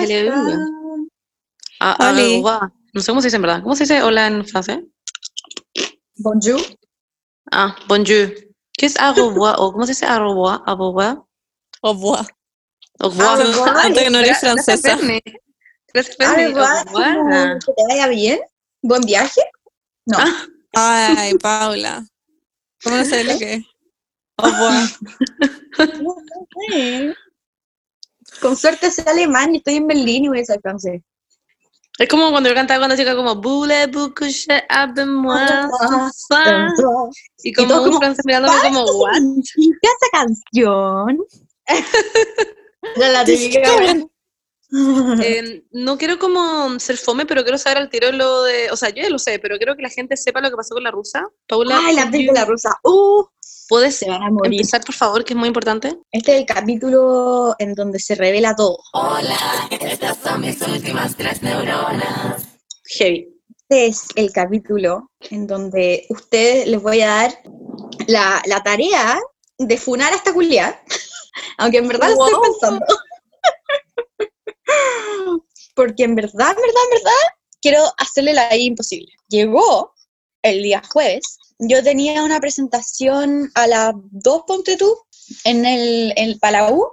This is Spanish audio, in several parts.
¿Cómo Hello. están? Ah, ah. No sé cómo se dice en verdad. ¿Cómo se dice hola en francés? Bonjour. Ah, bonjour. ¿Qué es au revoir? ¿O cómo se dice au revoir? Au revoir? Au revoir. Au revoir. Antes que no eres francesa. Au revoir. Que te vaya bien. Buen viaje. No. Ah. Ay, Paula. ¿Cómo no sabes lo que es? Au revoir. Con suerte sé alemán y estoy en Berlín y voy a ser francés. Es como cuando yo cantaba cuando chica como Voulez-vous coucher avec moi soir? Y como un francés mirándome como, what? significa esa canción? La, Eh, no quiero como ser fome, pero quiero saber al tiro lo de, o sea, yo ya lo sé, pero quiero que la gente sepa lo que pasó con la rusa. Paula, Ay, la película rusa. Uh, ¿puedes se van a morir. empezar, por favor, que es muy importante? Este es el capítulo en donde se revela todo. Heavy. Este es el capítulo en donde ustedes les voy a dar la, la tarea de funar a esta culia, aunque en verdad lo estoy pensando. Porque en verdad, en verdad, en verdad, quiero hacerle la vida imposible. Llegó el día jueves, yo tenía una presentación a las 2, ponte tú, en el, en el Palau.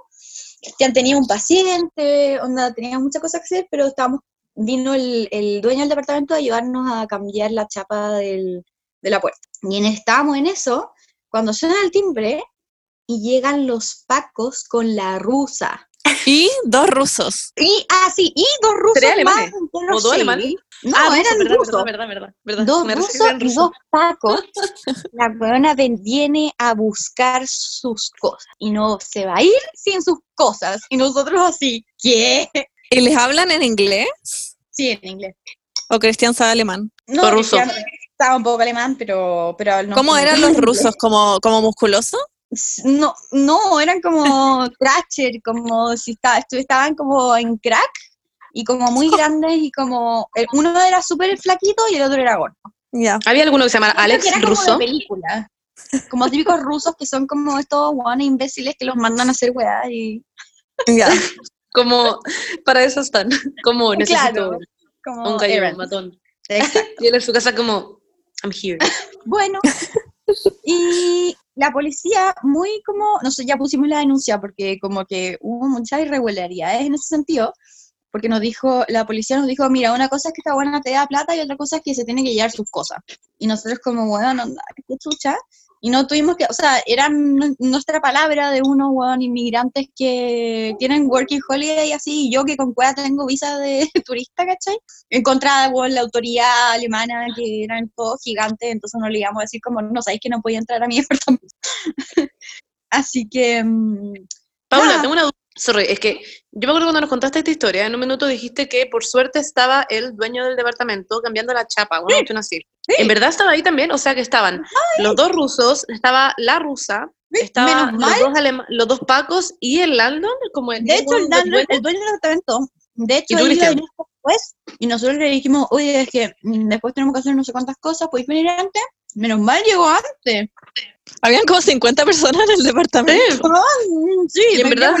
Ya tenía un paciente, onda, tenía muchas cosas que hacer, pero estábamos vino el, el dueño del departamento a ayudarnos a cambiar la chapa del- de la puerta. Y en, estábamos en eso, cuando suena el timbre y llegan los pacos con la rusa. Y dos rusos. Y, ah, sí, y dos rusos ¿Tres alemanes? ¿O dos alemanes? No, Ah, eran verdad, rusos. verdad, verdad, verdad, verdad. Dos rusos y ruso. dos pacos. La buena viene a buscar sus cosas. Y no se va a ir sin sus cosas. Y nosotros así, ¿qué? ¿Y les hablan en inglés? Sí, en inglés. ¿O Cristian sabe alemán? No, O ruso. Cristian Estaba un poco alemán, pero, pero no. ¿Cómo eran los rusos? ¿Como, como musculosos? No, no, eran como Thrasher, como si estu- estaban como en crack y como muy grandes y como el- uno era súper flaquito y el otro era gordo. Había alguno que se llama Creo Alex que era como de Russo. película. Como típicos rusos que son como estos guanes imbéciles que los mandan a hacer weá y Ya. Como, para eso están. Como necesito Claro, como un gallo errands. matón. Exacto. Y él en su casa como, I'm here. Bueno, y la policía muy como, no sé, ya pusimos la denuncia porque como que hubo muchas irregularidades en ese sentido, porque nos dijo, la policía nos dijo, mira, una cosa es que esta buena te da plata y otra cosa es que se tiene que llevar sus cosas. Y nosotros como, bueno, qué chucha. Y no tuvimos que, o sea, era nu- nuestra palabra de unos, weón, inmigrantes que tienen working holiday y así, y yo que con cueva tengo visa de turista, ¿cachai? en contra de la autoridad alemana, que eran todos gigantes, entonces no le íbamos a decir como, no sabéis que no podía entrar a mi departamento. Así que, mm, Paula, Nada. tengo una duda. Sorry, es que yo me acuerdo cuando nos contaste esta historia, en un minuto dijiste que por suerte estaba el dueño del departamento cambiando la chapa, una cuestión así. ¿En verdad estaba ahí también? O sea que estaban los dos rusos, estaba la rusa, estaba menos los dos, alema- los dos pacos y el Landon, como el de hecho, el, Landon- dueño. el dueño del departamento, de hecho, ¿Y tú, él después, y nosotros le dijimos, oye, es que mm, después tenemos que hacer no sé cuántas cosas, ¿podéis venir antes? Menos mal llegó antes. Habían como 50 personas en el departamento. Sí, en verdad.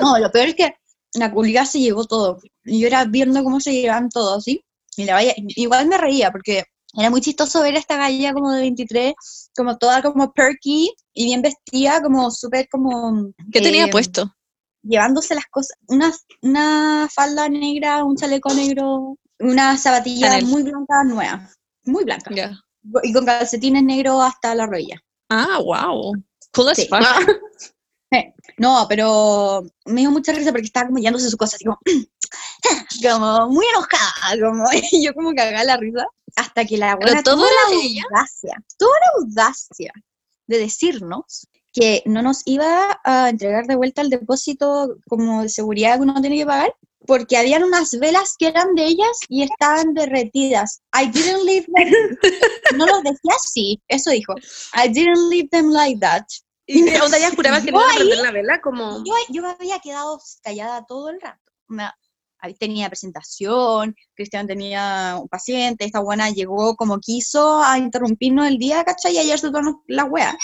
No, lo peor es que la culiada se llevó todo. Y yo era viendo cómo se llevaban todos, ¿sí? Y la vaya, igual me reía porque era muy chistoso ver a esta galla como de 23, como toda como perky y bien vestida, como súper como... ¿Qué tenía eh, puesto? Llevándose las cosas, una, una falda negra, un chaleco negro, una zapatilla Chanel. muy blanca, nueva, muy blanca. Ya. Y con calcetines negros hasta la rodilla. Ah, wow. Cool as Sí. fuck. Ah, No, pero me dio mucha risa porque estaba como llevándose sus cosas, así como, como muy enojada, como, y yo como cagada la risa, hasta que la Pero buena tuvo la ella. audacia, tuvo la audacia de decirnos que no nos iba a entregar de vuelta el depósito como de seguridad que uno tiene que pagar, porque habían unas velas que eran de ellas y estaban derretidas. I didn't leave them. No lo decía así, eso dijo. I didn't leave them like that. y que onda ya juraba que no iba a prender la vela, como... Yo, yo me había quedado callada todo el rato. Me- tenía presentación, Cristian tenía un paciente, esta buena llegó como quiso a interrumpirnos el día, ¿cachai? Y ayer se la wea.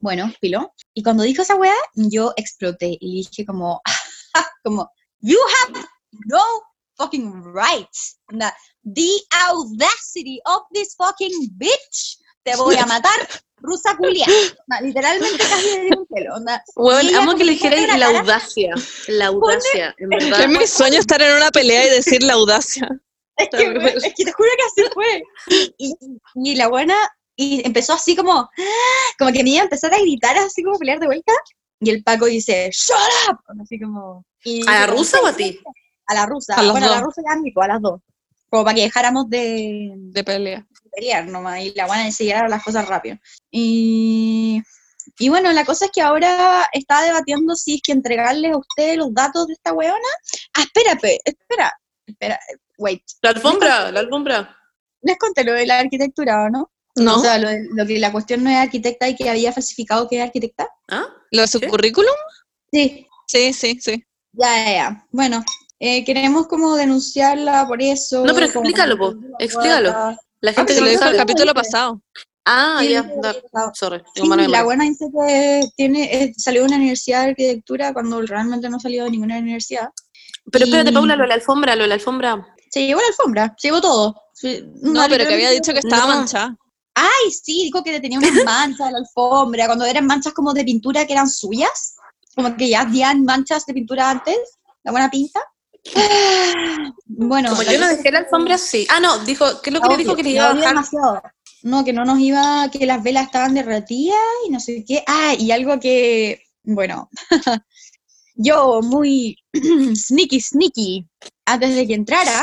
Bueno, pilo. Y cuando dijo esa wea, yo exploté y dije como, como, You have no fucking rights. The audacity of this fucking bitch. Te voy a matar, rusa culia. Literalmente casi di un pelo. Bueno, amo que le dijerais la audacia. La audacia, en verdad. Es mi sueño estar en una pelea y decir la audacia. Es que, es te juro que así fue. Y, y- y la buena, y empezó así como, como que me iba a empezar a gritar, así como a pelear de vuelta. Y el Paco dice, ¡Shut up! Así como. y ¿A la rusa o a ti? A la rusa. A bueno, a la rusa y a mí, pues, a las dos. Como para que dejáramos de, De pelea. pelear nomás. Y la buena enseñar las cosas rápido. Y. Y bueno, la cosa es que ahora está debatiendo si es que entregarles a ustedes los datos de esta weona. Ah, espérate, espera, espera, wait. La alfombra, la alfombra. Les conté lo de la arquitectura, ¿o no? ¿No? O sea, lo, lo que la cuestión no es arquitecta y que había falsificado que era arquitecta. ¿Ah? ¿Lo de su ¿Sí? currículum? Sí. Sí, sí, sí. Ya, ya, ya. Bueno, eh, queremos como denunciarla por eso. No, pero explícalo, po, explícalo. La gente Se que lo no dijo el capítulo pasado. Ah, Sí, ya. sí. Sorry, Sí, la buena dice que tiene, eh, salió de una universidad de arquitectura cuando realmente no salió de ninguna universidad. Pero espérate, y- Paula, lo de la alfombra, lo de la alfombra. Se llevó la alfombra, se llevó todo. No, pero que había dicho que estaba No. manchada. Ay, sí, dijo que tenía unas manchas en la alfombra, cuando eran manchas como de pintura que eran suyas, como que ya habían manchas de pintura antes, la buena pinta. Bueno, Como yo no dejé la alfombra, sí. Ah, no, dijo, ¿qué es lo que le dijo que le iba a bajar? demasiado. No, que no nos iba, que las velas estaban derretidas y no sé qué. Ah, y algo que, bueno, yo muy sneaky, sneaky, antes de que entrara,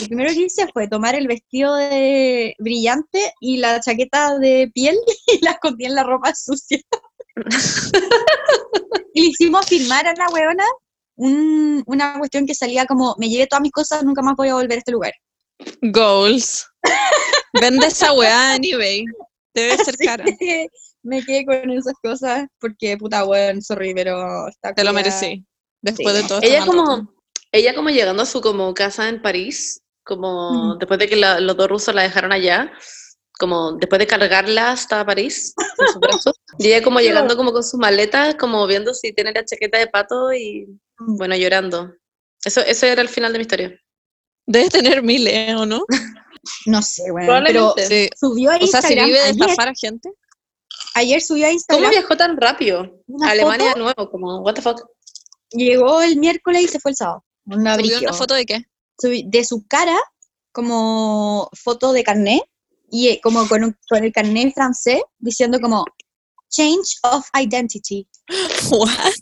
lo primero que hice fue tomar el vestido de brillante y la chaqueta de piel y la escondí en la ropa sucia. y le hicimos firmar a la weona un- una cuestión que salía como, me llevé todas mis cosas, nunca más voy a volver a este lugar. Goals. Vende esa weá en eBay. Debe ser cara. que me quedé con esas cosas porque, puta, weón, sorry, pero... esta Te lo merecí. Después Sí. de todo. este Ella como, ella como llegando a su como casa en París, como Mm. después de que la- los dos rusos la dejaron allá, como después de cargarla hasta París, en sus brazos, y ella como llegando como con sus maletas, como viendo si tiene la chaqueta de pato y, Mm. bueno, llorando. Eso, eso era el final de mi historia. Debe tener miles, ¿o no? No sé, weón, pero. Sí. subió a O sea, si Instagram, vive de ayer, estafar a gente. ayer subió a ¿Cómo Instagram, viajó tan rápido? Una A Alemania foto. de nuevo, como, what the fuck. llegó el miércoles y se fue el sábado. Una ¿Subió brígido. una foto de qué? De su cara como foto de carnet y eh, como con, un- con el carnet francés diciendo como change of identity. What?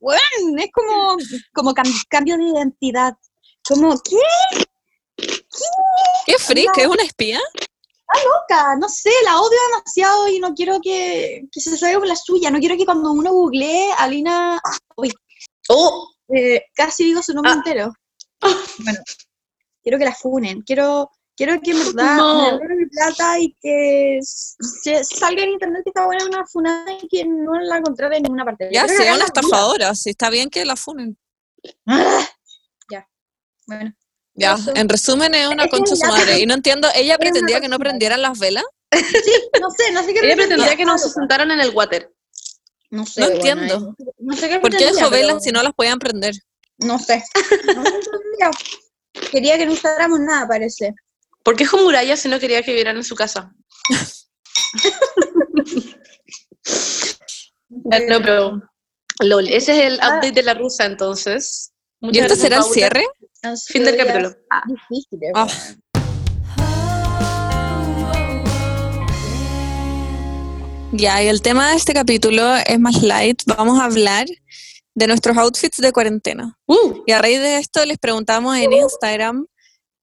Weón, es como, como cam- cambio de identidad. Como, ¿qué ¿Qué freak? ¿Es una espía? loca? No sé, la odio demasiado y no quiero que, que se salga con la suya. No quiero que cuando uno googlee a Lina, uy, Oh, eh, casi digo su nombre Ah. entero. Bueno, quiero que la funen. Quiero, quiero que en verdad No. me mi plata y que se salga en internet que esta buena una funada y que no la encontré en ninguna parte. Ya, sea una estafadora. Si está bien que la funen. Ah, Ya, bueno. Ya, Eso. en resumen es una Es concha su madre. Y no entiendo, ella pretendía que no prendieran las velas. No sé, no sé qué ella pretendía. que no se sentaran en el water. No sé. No entiendo. no sé- No sé qué ¿Por qué dejó pero velas si no las podían prender? No sé. No sé. Quería que no usáramos nada, parece. ¿Por qué murallas si no quería que vivieran en su casa? Ah, No, pero. LOL, ese es el Ah. update de la rusa entonces. ¿Y Muchas este gracias, será el cierre? Fin del capítulo. Ah. Difíciles, Ah. Ya, y el tema de este capítulo es más light. Vamos a hablar de nuestros outfits de cuarentena. Uh, Y a raíz de esto les preguntamos en Instagram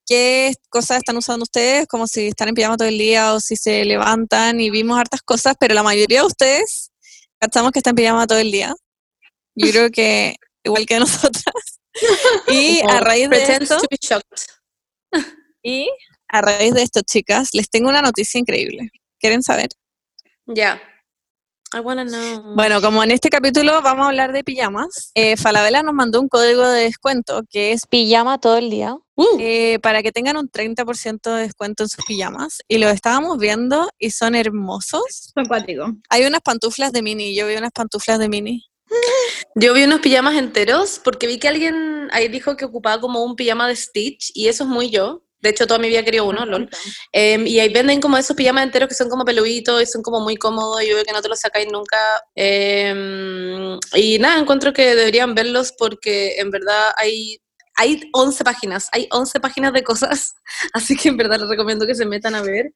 qué cosas están usando ustedes, como si están en pijama todo el día o si se levantan y vimos hartas cosas, pero la mayoría de ustedes cachamos que están en pijama todo el día. Yo creo que igual que nosotras. Y a raíz de esto, y a raíz de esto, chicas, les tengo una noticia increíble. ¿Quieren saber? Ya. I wanna know. Bueno, como en este capítulo vamos a hablar de pijamas, eh, Falabella nos mandó un código de descuento que es pijama todo el día. Uh, eh, para que tengan un 30% de descuento en sus pijamas. Y lo estábamos viendo y son hermosos. Son cuáticos. Hay unas pantuflas de mini, yo vi unas pantuflas de mini. Yo vi unos pijamas enteros porque vi que alguien ahí dijo que ocupaba como un pijama de Stitch y eso es muy yo. De hecho, toda mi vida querido uno, lol. Em, y ahí venden como esos pijamas enteros que son como peluditos y son como muy cómodos y yo veo que no te los sacáis nunca. Em, y nada, encuentro que deberían verlos porque en verdad hay hay 11 páginas, hay 11 páginas de cosas, así que en verdad les recomiendo que se metan a ver.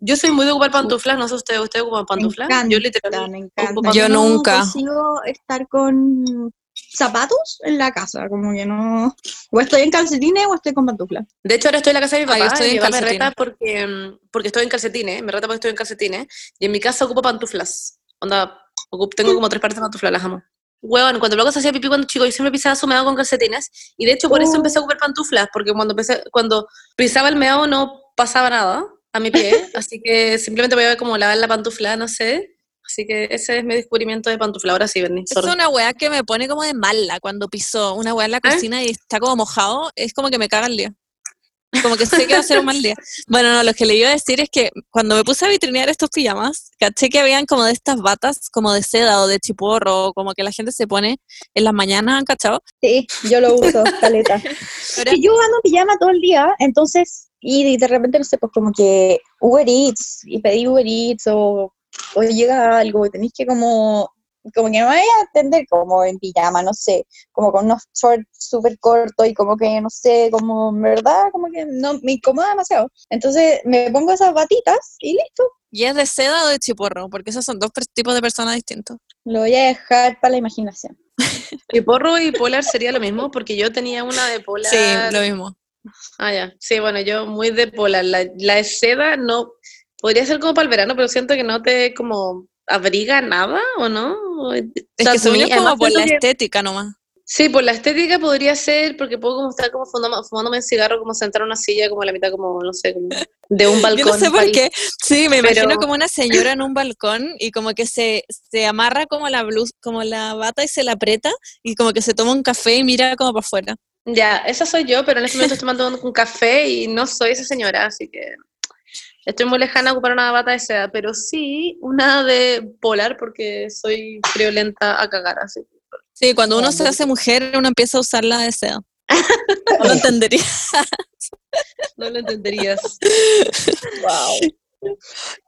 Yo soy muy de ocupar pantuflas, no sé ustedes, ¿ustedes ocupan pantuflas? Yo literalmente Yo nunca. No consigo estar con zapatos en la casa, como que no... O estoy en calcetines o estoy con pantuflas. De hecho, ahora estoy en la casa de mi papá estoy y en me reta porque, mm, porque estoy en calcetines, me reta porque estoy en calcetines, y en mi casa ocupo pantuflas. Onda, tengo como tres pares de pantuflas, las amo. Huevón, cuando luego se hacía pipí cuando chico, yo siempre pisaba su meado con calcetines, y de hecho por eso oh. empecé a ocupar pantuflas, porque cuando, empecé, cuando pisaba el meado no pasaba nada a mi pie, así que simplemente voy a ver como lavar la pantufla, no sé, Así que ese es mi descubrimiento de pantufla. Ahora sí, Bernie. Es una weá que me pone como de mala cuando piso una weá en la ¿Eh? cocina y está como mojado. Es como que me caga el día. Como que sé que va a ser un mal día. Bueno, no, lo que le iba a decir es que cuando me puse a vitrinear estos pijamas, caché que habían como de estas batas como de seda o de chiporro, como que la gente se pone en las mañanas, ¿han cachado? Sí, yo lo uso, caleta. Pero yo ando pijama todo el día, entonces, y de repente, no sé, pues como que Uber Eats, y pedí Uber Eats o o llega algo y tenéis que como, como que no vaya a atender como en pijama, no sé, como con unos shorts súper cortos y como que, no sé, como, en verdad, como que no, me incomoda demasiado. Entonces me pongo esas batitas y listo. ¿Y es de seda o de chiporro? Porque esos son dos tipos de personas distintos. Lo voy a dejar para la imaginación. Chiporro y polar sería lo mismo, porque yo tenía una de polar. Sí, lo mismo. Ah, ya. Sí, bueno, yo muy de polar. La, la de seda no, Podría ser como para el verano, pero siento que no te como abriga nada, ¿o no? Es que se como por la estética nomás. Sí, por la estética podría ser, porque puedo como estar como fumándome un cigarro, como sentar en una silla, como a la mitad, como, no sé, como de un balcón. Yo no sé por qué. Sí, me imagino como una señora en un balcón y como que se, se amarra como la blusa, como la bata y se la aprieta y como que se toma un café y mira como para afuera. Ya, esa soy yo, pero en este momento estoy tomando un café y no soy esa señora, así que Estoy muy lejana a ocupar una bata de seda, pero sí una de polar porque soy friolenta a cagar así. Sí, cuando uno se hace mujer, uno empieza a usar la de seda. No lo entenderías. No lo entenderías. Wow.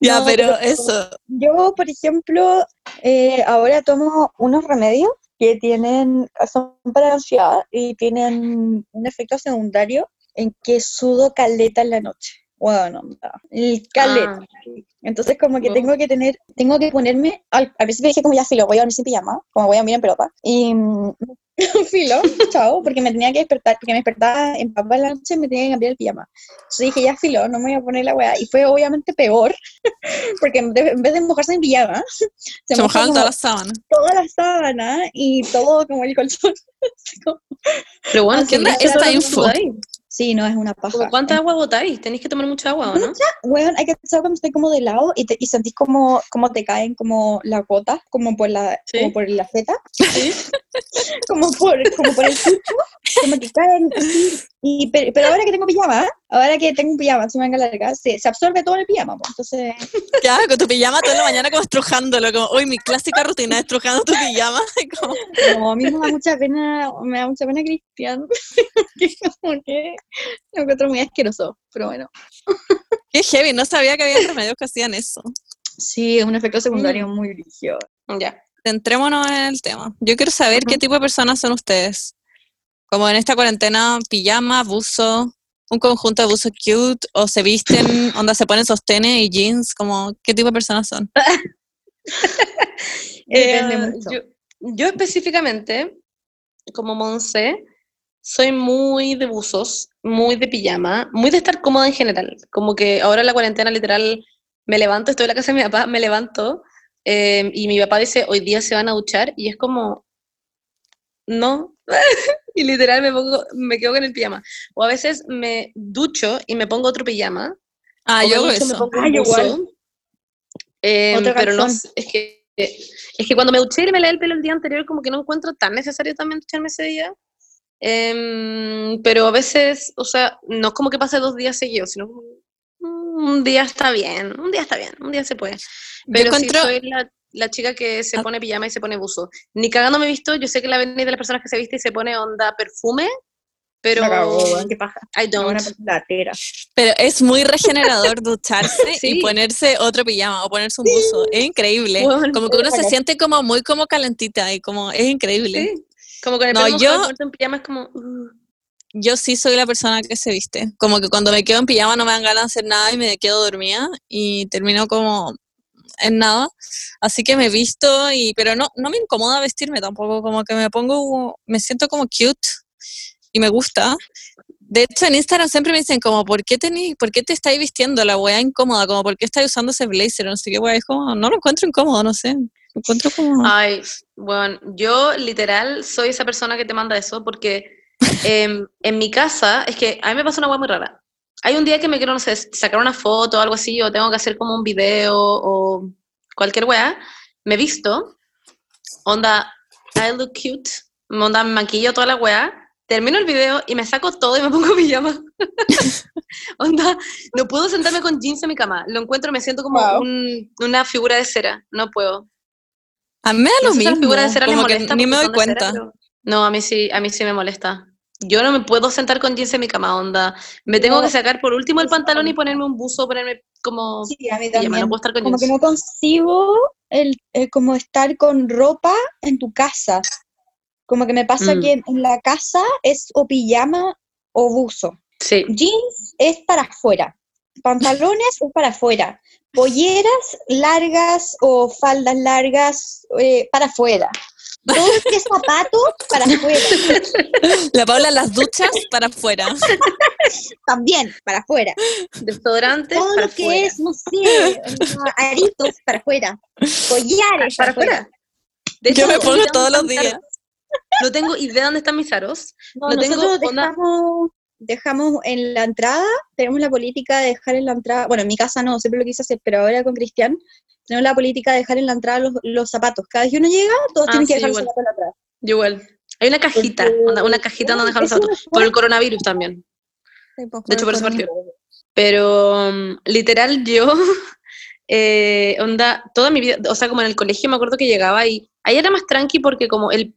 Ya, pero, eso. Yo, por ejemplo, eh, ahora tomo unos remedios que tienen, son para ansiedad y tienen un efecto secundario en que sudo caleta en la noche bueno, el caleta. Ah. Entonces como que tengo que tener, tengo que ponerme, al, al principio dije como ya filo, voy a dormir sin pijama, como voy a dormir en pelota. Y mm, filo, chao, porque me tenía que despertar, porque me despertaba en papá la noche y me tenía que cambiar el pijama. Entonces dije ya filo, no me voy a poner la weá. Y fue obviamente peor, porque en vez de mojarse en pijama, se, mojaban todas las sábanas. Todas las sábanas y todo como el colchón. Pero bueno, ¿qué onda esta info? Sí, no, es una paja. ¿Cuánta agua botáis? Tenéis que tomar mucha agua, ¿o no? Mucha, bueno, hay que estar cuando estoy como de lado y, te, y sentís como, como te caen como las gotas, como por la, como por la feta. Sí. como, por, como por el cucho, como que caen así. Y, pero, ahora que tengo pijama, ahora que tengo un pijama, se me venga larga, se, se absorbe todo el pijama, pues, entonces... Ya, con tu pijama toda la mañana como estrujándolo, como, hoy mi clásica rutina, estrujando tu pijama. Como... No, a mí me da mucha pena, me da mucha pena Cristian, porque lo encuentro muy asqueroso, pero bueno. Qué heavy, no sabía que había remedios que hacían eso. Sí, es un efecto secundario mm. muy rígido. Ya. Centrémonos en el tema. Yo quiero saber qué tipo de personas son ustedes. Como en esta cuarentena, pijama, buzo, un conjunto de buzo cute, o se visten, onda se ponen sostenes y jeans, como, ¿qué tipo de personas son? Eh, yo, yo, específicamente, como Monse, soy muy de buzos, muy de pijama, muy de estar cómoda en general. Como que ahora en la cuarentena literal me levanto, estoy en la casa de mi papá, me levanto em, y mi papá dice, hoy día se van a duchar y es como, no. y literal me, pongo, me quedo con el pijama. O a veces me ducho y me pongo otro pijama. Ah, yo eso. ah, igual. Em, pero no, es que, es que cuando me duché y me leí el pelo el día anterior, como que no encuentro tan necesario también ducharme ese día. Em, pero a veces, o sea, no es como que pase dos días seguidos, sino mm, un día está bien, un día está bien, un día se puede. Pero si soy la la chica que se Ah. pone pijama y se pone buzo. Ni cagando me he visto, yo sé que la venís de las personas que se viste y se pone onda perfume, pero qué paja. I Una don't. latera. Pero es muy regenerador ducharse Sí. y ponerse otro pijama o ponerse un buzo. Es increíble. Como que uno se siente como muy como calentita y como es increíble. Sí. Como con el No, yo- en pijama es como... uh. Yo sí soy la persona que se viste. Como que cuando me quedo en pijama no me dan ganas de hacer nada y me quedo dormida y termino como en nada. Así que me visto y pero no no me incomoda vestirme tampoco, como que me pongo me siento como cute y me gusta. De hecho, en Instagram siempre me dicen como, ¿por qué, tení, ¿por qué te estáis vistiendo la weá incómoda? Como, ¿por qué estáis usando ese blazer? No sé qué weá. Es como, no lo encuentro incómodo, no sé. Lo encuentro como... Ay, bueno, yo literal soy esa persona que te manda eso porque em, en mi casa, es que a mí me pasa una hueá muy rara. Hay un día que me quiero, no sé, sacar una foto o algo así, o tengo que hacer como un video o cualquier weá, me visto, onda, I look cute, onda, me maquillo toda la weá, termino el video y me saco todo y me pongo pijama. onda, no puedo sentarme con jeans en mi cama, lo encuentro, me siento como Wow. un- una figura de cera, no puedo. A mí me da No lo sé si a las mismo, figuras de cera les como que ni me doy de cera, cuenta. pero- No, a mí sí, a mí sí me molesta. Yo no me puedo sentar con jeans en mi cama, onda. Me tengo No, que sacar por último el pantalón y ponerme un buzo, ponerme como Sí, a mí también. no puedo estar con Como que no concibo el, el como estar con ropa en tu casa. Como que me pasa Mm. que en la casa es o pijama o buzo. Sí. Jeans es para afuera. Pantalones es para afuera. Polleras largas o faldas largas eh, para afuera. Todo lo que es zapato para afuera. La Paula las duchas para afuera. También para afuera. Desodorante Todo para lo que es, no sé, aritos para afuera. Collares para afuera. Yo me no pongo todos los días. No tengo idea dónde están mis aros. No, Lo tengo, nosotros onda- dejamos, dejamos en la entrada, tenemos la política de dejar en la entrada, bueno, en mi casa no, siempre lo quise hacer, pero ahora con Cristian, tenemos la política de dejar en la entrada los, los zapatos. Cada vez que uno llega, todos Ah, tienen que dejar igual. los zapatos en la entrada. Yo igual. Hay una cajita, Porque- una cajita donde dejar los zapatos. Por el coronavirus también. De hecho, por eso partió. Pero um, literal yo, eh, onda, toda mi vida, o sea, como en el colegio me acuerdo que llegaba y ahí era más tranqui porque como el,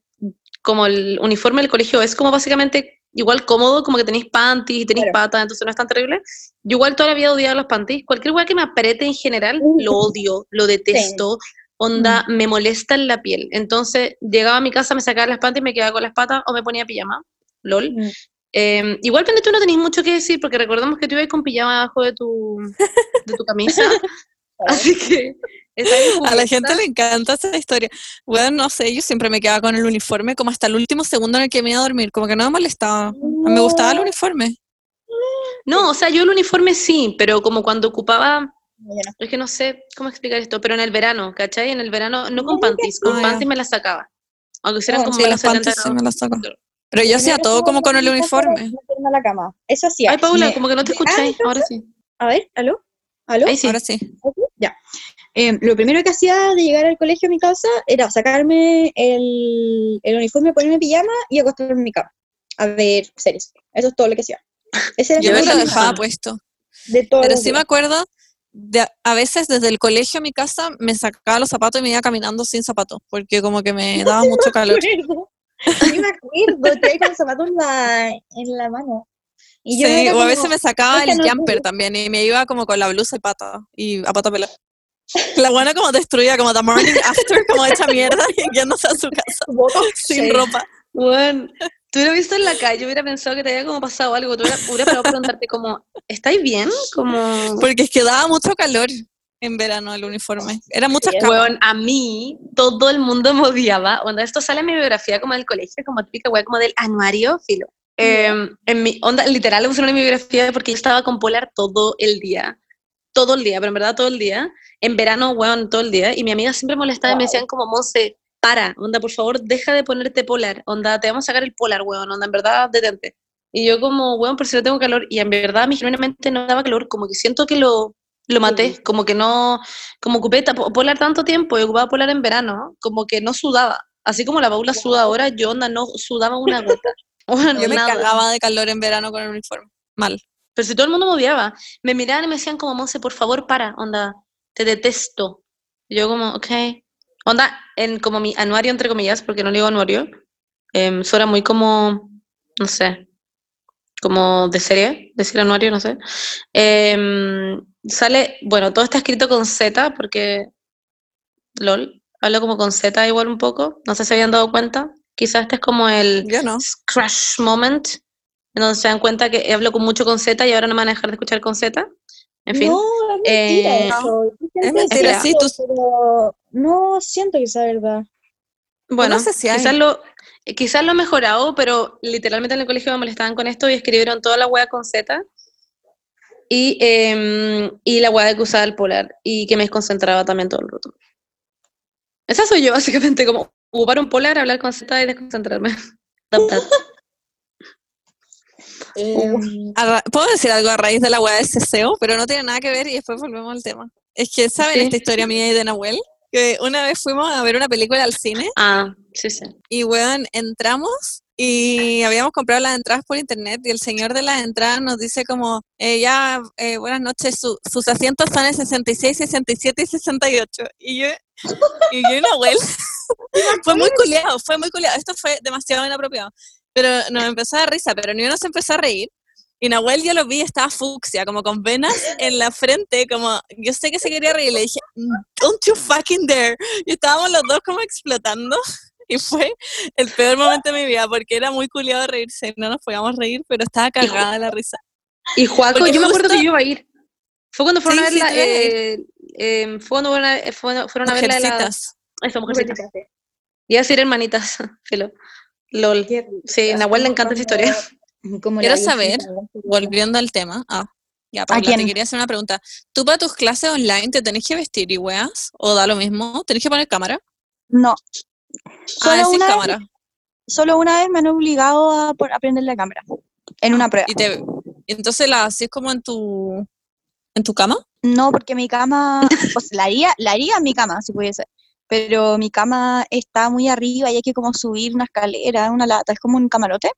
como el uniforme del colegio es como básicamente igual cómodo, como que tenéis panties y tenéis Claro. patas, entonces no es tan terrible. Yo igual toda la vida odiaba los panties. Cualquier weá que me apriete en general, Mm. lo odio, lo detesto. Onda, me molesta en la piel. Entonces, llegaba a mi casa, me sacaba las panties, me quedaba con las patas o me ponía pijama. LOL. Mm. Eh, igual, Pende, tú no tenéis mucho que decir, porque recordamos que tú ibas con pijama abajo de tu, de tu camisa. así que. A la gente le encanta esa historia. Bueno, no sé, yo siempre me quedaba con el uniforme como hasta el último segundo en el que me iba a dormir, como que no me molestaba. Me gustaba el uniforme. No, o sea, yo el uniforme sí, pero como cuando ocupaba. Es que no sé cómo explicar esto, pero en el verano, ¿cachai? En el verano, no con panties, con Ah, panties me las sacaba. Aunque hicieran No, como Sí, menos las 70 panties sí me las saco. Pero yo hacía todo como con el uniforme. Meterme a la cama. Eso hacía. Ay, Paula, como que no te de- ah, Ahora sí. A ver, ¿aló? ¿Aló? Ahí sí. Ahora sí. Ya. Eh, lo primero que hacía de llegar al colegio a mi casa era sacarme el, el uniforme, ponerme pijama y acostarme en mi cama. A ver series. Eso es todo lo que hacía. Ese Yo me lo dejaba puesto. de todo. Pero sí me acuerdo, de, a- veces desde el colegio a mi casa me sacaba los zapatos y me iba caminando sin zapatos, porque como que me daba mucho calor. Sí me acuerdo, te con el zapato en la, en la mano. Y yo Sí, o a veces me sacaba "Esta el no jumper puedo". también y me iba como con la blusa y pata, y a pata pelada. La buena como destruida, como the morning after, como hecha mierda y yéndose a su casa sin Sí. ropa. Bueno, tú hubieras visto en la calle, hubiera pensado que te había como pasado algo, tú hubieras hubiera parado a preguntarte como, ¿estáis bien? Como, Porque es que daba mucho calor en verano el uniforme. Era muchas Sí. Weón, a mí todo el mundo me odiaba. Onda, esto sale en mi biografía como del colegio, como típica weá, como del anuario, filo. Eh, en mi onda, literal, lo pusieron en mi biografía porque yo estaba con polar todo el día. Todo el día, pero en verdad todo el día. En verano, weón, todo el día. Y mi amiga siempre molestaba y me Wow. decían como, Monse, para, onda, por favor, deja de ponerte polar. Onda, te vamos a sacar el polar, weón. Onda, en verdad, detente. Y yo como, weón, pero si no tengo calor. Y en verdad, mí genuinamente no daba calor. Como que siento que lo, lo maté. Como que no, como ocupé polar tanto tiempo y ocupaba polar en verano, como que no sudaba. Así como la Paula suda ahora, yo onda no sudaba una gota. Bueno, Yo me nada. cagaba de calor en verano con el uniforme. Mal. Pero si todo el mundo me odiaba, me miraban y me decían como, Monse, por favor, para, onda, te detesto. Y yo como, ok. Onda, en como mi anuario, entre comillas, porque no le digo anuario, eh, suena muy como, no sé, como de serie, decir anuario, no sé. Em, sale, bueno, todo está escrito con Z, porque, lol, hablo como con Z igual un poco, no sé si habían dado cuenta. Quizás este es como el no. crash moment, en donde se dan cuenta que hablo con mucho con Z y ahora no me van a dejar de escuchar con Z. En fin. No, es mentira Eh, eso. es mentira, sí, tú- pero no siento que sea verdad. Bueno, no sé si hay. quizás lo, quizás lo he mejorado, pero literalmente en el colegio me molestaban con esto y escribieron toda la weá con Z. Y, em, y la weá de que usaba el polar y que me desconcentraba también todo el rato. Esa soy yo, básicamente, como ocupar un polar, hablar con Z y desconcentrarme. Ra- Puedo decir algo a raíz de la weá del ceseo, pero no tiene nada que ver y después volvemos al tema. Es que, ¿saben Sí. esta historia mía y de Nahuel? Que una vez fuimos a ver una película al cine ah, sí, sí. y, weón, entramos y habíamos comprado las entradas por internet y el señor de las entradas nos dice como, eh, ya, eh, buenas noches, su- sus asientos están en 66, 67 y 68. Y yo, y yo y Nahuel, fue muy culiado, fue muy culiado. Esto fue demasiado inapropiado. Pero nos empezó a dar risa, pero ni uno se empezó a reír. Y Nahuel yo lo vi, estaba fucsia, como con venas en la frente, como, yo sé que se quería reír, le dije, don't you fucking dare. Y estábamos los dos como explotando. Y fue el peor momento de mi vida, porque era muy culiado reírse, no nos podíamos reír, pero estaba cagada de la risa. Y Juaco, Porque yo me acuerdo justo- que yo iba a ir. Fue cuando fueron Sí, a ver sí, eh, em, fue cuando fueron a, fueron- fueron a ver la de la... Mujercitas. Eso, mujercitas. Iba a decir hermanitas, filo. LOL. Sí, a Nahuel le encanta esa historia. Como Quiero saber. Volviendo al tema. Ah, ya, Paula, quién? te quería hacer una pregunta. ¿Tú para tus clases online te tenés que vestir y weas? ¿O da lo mismo? ¿Tenés que poner cámara? No. Ah, Solo, una vez, cámara. solo una vez me han obligado a, por- a prender la cámara. En una prueba. Y te, entonces la haces como en tu, en tu cama. No, porque mi cama, pues la haría, la haría en mi cama, si pudiese. Pero mi cama está muy arriba y hay que como subir una escalera, una lata, es como un camarote.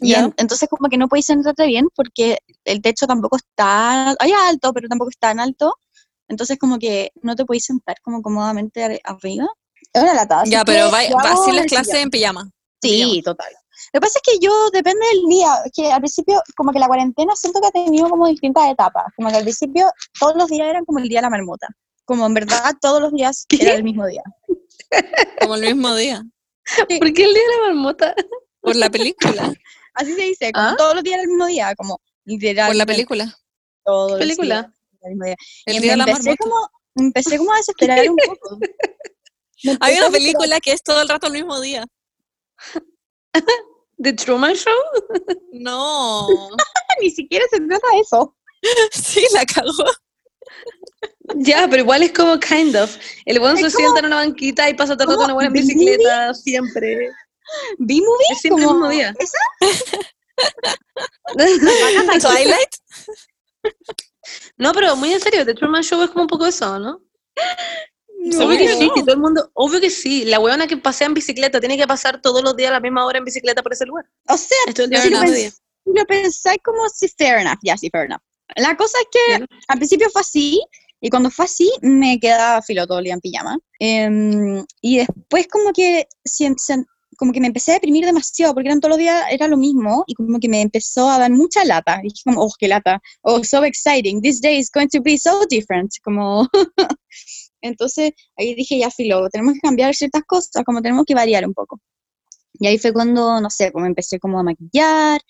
Y Ya. en- entonces como que no podéis sentarte bien porque el techo tampoco está, hay alto, pero tampoco es tan alto. Entonces como que no te podéis sentar como cómodamente ar- arriba. Es una lata. ya, pero va, hago así en las clases en pijama. Sí, total. Lo que pasa es que yo, depende del día, es que al principio, como que la cuarentena siento que ha tenido como distintas etapas. Como que al principio todos los días eran como el día de la marmota. Como en verdad todos los días era el mismo día. Como el mismo día. ¿Por qué el día de la marmota? Por la película. Así se dice, como ¿Ah? todos los días era el mismo día, como literal. Por la película. Todos ¿Qué los película? días era el mismo día. El y día de la empecé marmota. como, empecé como a desesperar un poco. Hay una película que es todo el rato el mismo día. ¿The Truman Show? No. Ni siquiera se trata de eso. Sí, la cagó. Ya, pero igual es como kind of. El buen se sienta en una banquita y pasa todo el rato una buena en bicicleta, siempre. B-movie. Es siempre el mismo día. esa. Twilight. No, pero muy en serio, The Truman Show es como un poco eso, ¿no? Obvio que sí, que todo el mundo, obvio que sí. La weona que pasea en bicicleta tiene que pasar todos los días a la misma hora en bicicleta por ese lugar. O sea, Es todo el día Fair el mismo enough. día. lo pensáis como si fair enough, ya sí, fair enough. La cosa es que Claro. al principio fue así, y cuando fue así me quedaba filo todo el día en pijama. Em, y después como que, como que me empecé a deprimir demasiado, porque eran todos los días, era lo mismo, y como que me empezó a dar mucha lata. Y dije como, oh, qué lata, oh, so exciting, this day is going to be so different, como... Entonces ahí dije, ya filo, tenemos que cambiar ciertas cosas, como tenemos que variar un poco. Y ahí fue cuando, no sé, como empecé como a maquillar,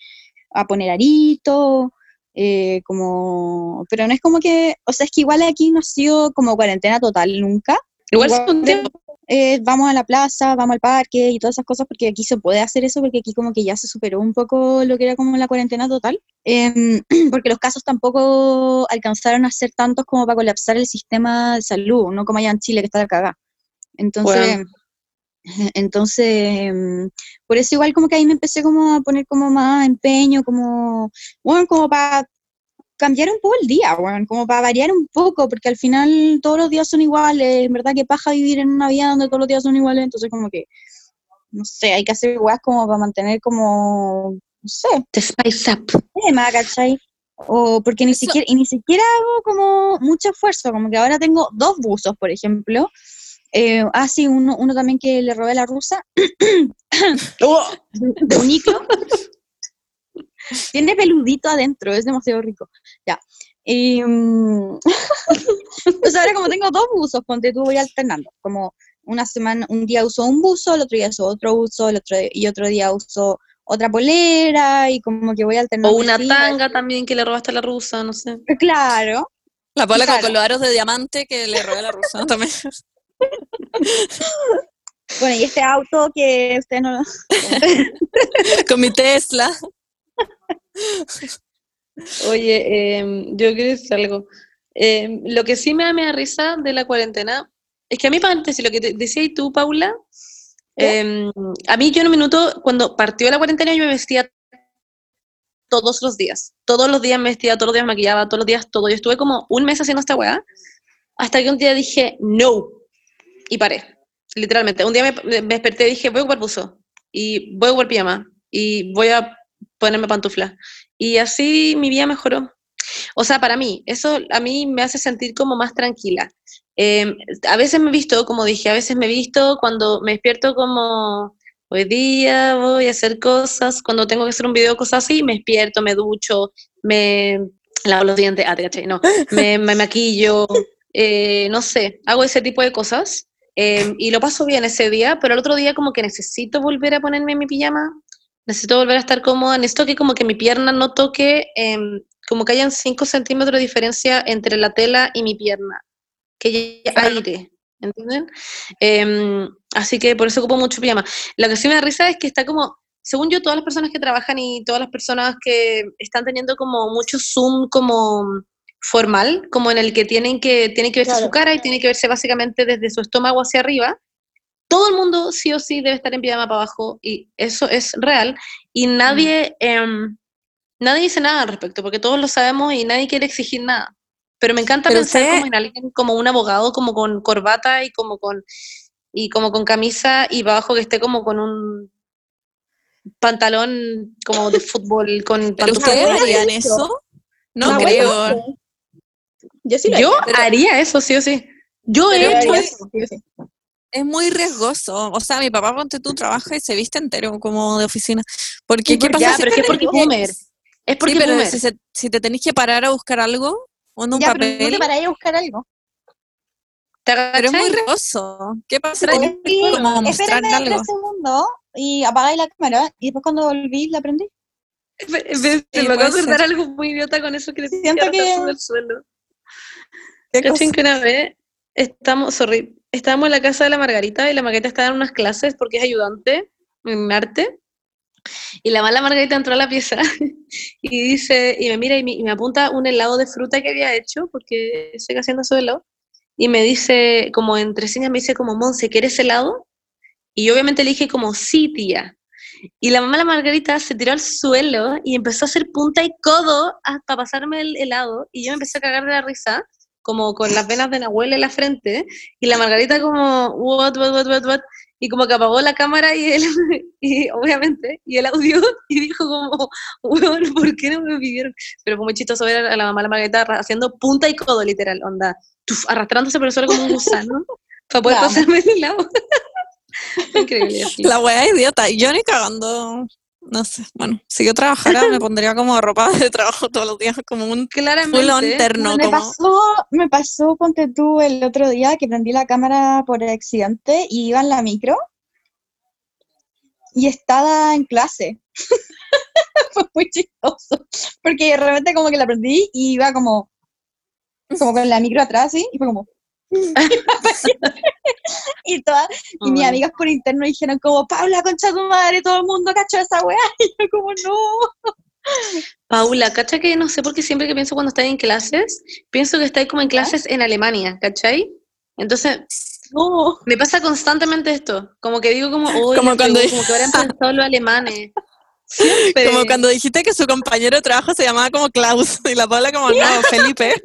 a poner arito, eh, como, pero no es como que, o sea, es que igual aquí no ha sido como cuarentena total nunca. Igual tiempo. eh, vamos a la plaza, vamos al parque y todas esas cosas, porque aquí se puede hacer eso, porque aquí como que ya se superó un poco lo que era como la cuarentena total, Em, porque los casos tampoco alcanzaron a ser tantos como para colapsar el sistema de salud, no como allá en Chile que está la cagada. Entonces, Bueno. entonces, em, por eso igual como que ahí me empecé como a poner como más empeño, como, bueno, como para cambiar un poco el día, bueno, como para variar un poco, porque al final todos los días son iguales, en verdad que paja vivir en una vida donde todos los días son iguales, entonces como que, no sé, hay que hacer weas como para mantener como, no sé, The Spice Up. tema, ¿cachai? O porque ni Eso- siquiera, y ni siquiera hago como mucho esfuerzo, como que ahora tengo dos buzos, por ejemplo, Eh, ah, sí, uno, uno también que le robé a la rusa, Oh, de uniclo. Tiene peludito adentro, es demasiado rico. Ya. Y, mm, pues ahora como tengo dos buzos, ponte tú voy alternando. Como una semana, un día uso un buzo, el otro día uso otro buzo, el otro, y otro día uso otra polera, y como que voy alternando. O una así. tanga también que le robaste a la rusa, no sé. Claro. La pola Claro. con los aros de diamante que le robé a la rusa ¿no? también. Bueno, y este auto que usted no... con mi Tesla. Oye, em, yo quiero decir algo. Em, lo que sí me da, me da risa de la cuarentena es que a mí, para antes, lo que te decías tú, Paula, em, a mí yo en un minuto, cuando partió la cuarentena, yo me vestía todos los días. Todos los días me vestía, todos los días me maquillaba, todos los días todo. Yo estuve como un mes haciendo esta weá, hasta que un día dije, no, y paré. Literalmente. Un día me, me desperté y dije, voy a ocupar buzo, y voy a ocupar pijama, y voy a ponerme pantufla. Y así mi vida mejoró. O sea, para mí, eso a mí me hace sentir como más tranquila. Eh, a veces me he visto, como dije, a veces me he visto cuando me despierto como hoy día voy a hacer cosas, cuando tengo que hacer un video, cosas así, me despierto, me ducho, me lavo los dientes, ah, te caché, no, me, me maquillo, eh, no sé, hago ese tipo de cosas eh, y lo paso bien ese día, pero el otro día como que necesito volver a ponerme mi pijama, necesito volver a estar cómoda, necesito que como que mi pierna no toque, em, como que hayan 5 centímetros de diferencia entre la tela y mi pierna, que haya aire, ¿entienden? Em, así que por eso ocupo mucho pijama. Lo que sí me da risa es que está como, según yo, todas las personas que trabajan y todas las personas que están teniendo como mucho Zoom como formal, como en el que tienen que, tienen que verse Claro. su cara y tienen que verse básicamente desde su estómago hacia arriba, todo el mundo sí o sí debe estar en pijama para abajo y eso es real y nadie, em, nadie dice nada al respecto porque todos lo sabemos y nadie quiere exigir nada. Pero me encanta Pero pensar usted- como en alguien, como un abogado, como con corbata y como con, y como con camisa y para abajo que esté como con un pantalón como de fútbol con ¿Pero ustedes harían eso? No abuela creo. Yo sí lo Yo haría. haría eso, sí o sí. Yo he hecho eso. sí sí. Es muy riesgoso. O sea, mi papá, ponte tú, trabaja y se viste entero como de oficina. Porque, ¿Y ¿qué pasa Ya, si pero es que es porque es boomer. Es porque Sí, es pero boomer. si, se- si te tenés que parar a buscar algo, o un Ya, pero no papel, te a buscar algo. ¿Te pero es muy riesgoso. ¿Qué pasa Sí, como mostrar algo? segundos y apagáis la cámara y después cuando volví la prendí. Se Sí, me acaba de algo muy idiota con eso que le Siento que- suelo. ¿Qué Cachen que una vez estamos, sorry, estábamos en la casa de la Margarita y la Margarita estaba en unas clases porque es ayudante en arte. Y la mala Margarita entró a la pieza y dice, y me mira y me, y me apunta un helado de fruta que había hecho, porque estoy haciendo su helado. Y me dice, como entre señas, me dice como, Monse, ¿quieres helado? Y yo obviamente le dije como, sí, tía. Y la mamá la Margarita se tiró al suelo y empezó a hacer punta y codo para pasarme el helado. Y yo me empecé a cagar de la risa, como con las venas de Nahuel en la frente. Y la Margarita como, what, what, what, what, what. Y como que apagó la cámara y él, y obviamente, y el audio, y dijo como, weón, ¿por qué no me pidieron? Pero fue muy chistoso ver a la mamá de la Margarita haciendo punta y codo, literal, onda, tuf, arrastrándose por el suelo como un gusano, para poder pasarme el. Fue Increíble. sí. La wea es idiota. Yo ni cagando. No sé. Bueno, si yo trabajara, me pondría como ropa de trabajo todos los días, como un Claramente. terno. me como... pasó, me pasó, ponte tú, el otro día que prendí la cámara por accidente y iba en la micro y estaba en clase. Fue muy chistoso, porque de repente como que la prendí y iba como, como con la micro atrás, ¿sí? Y fue como... y todas, y mis amigas por interno dijeron como, Paula, concha tu madre, todo el mundo cachó esa weá. Y yo como, no. Paula, ¿cacha que no sé por qué siempre que pienso cuando estás en clases, pienso que estáis como en clases en Alemania, ¿cachai? Entonces, No. me pasa constantemente esto, como que digo como, uy, Como cuando- como que habrán pensado los alemanes. Siempre. Como cuando dijiste que su compañero de trabajo se llamaba como Klaus y la Paula como no, Felipe.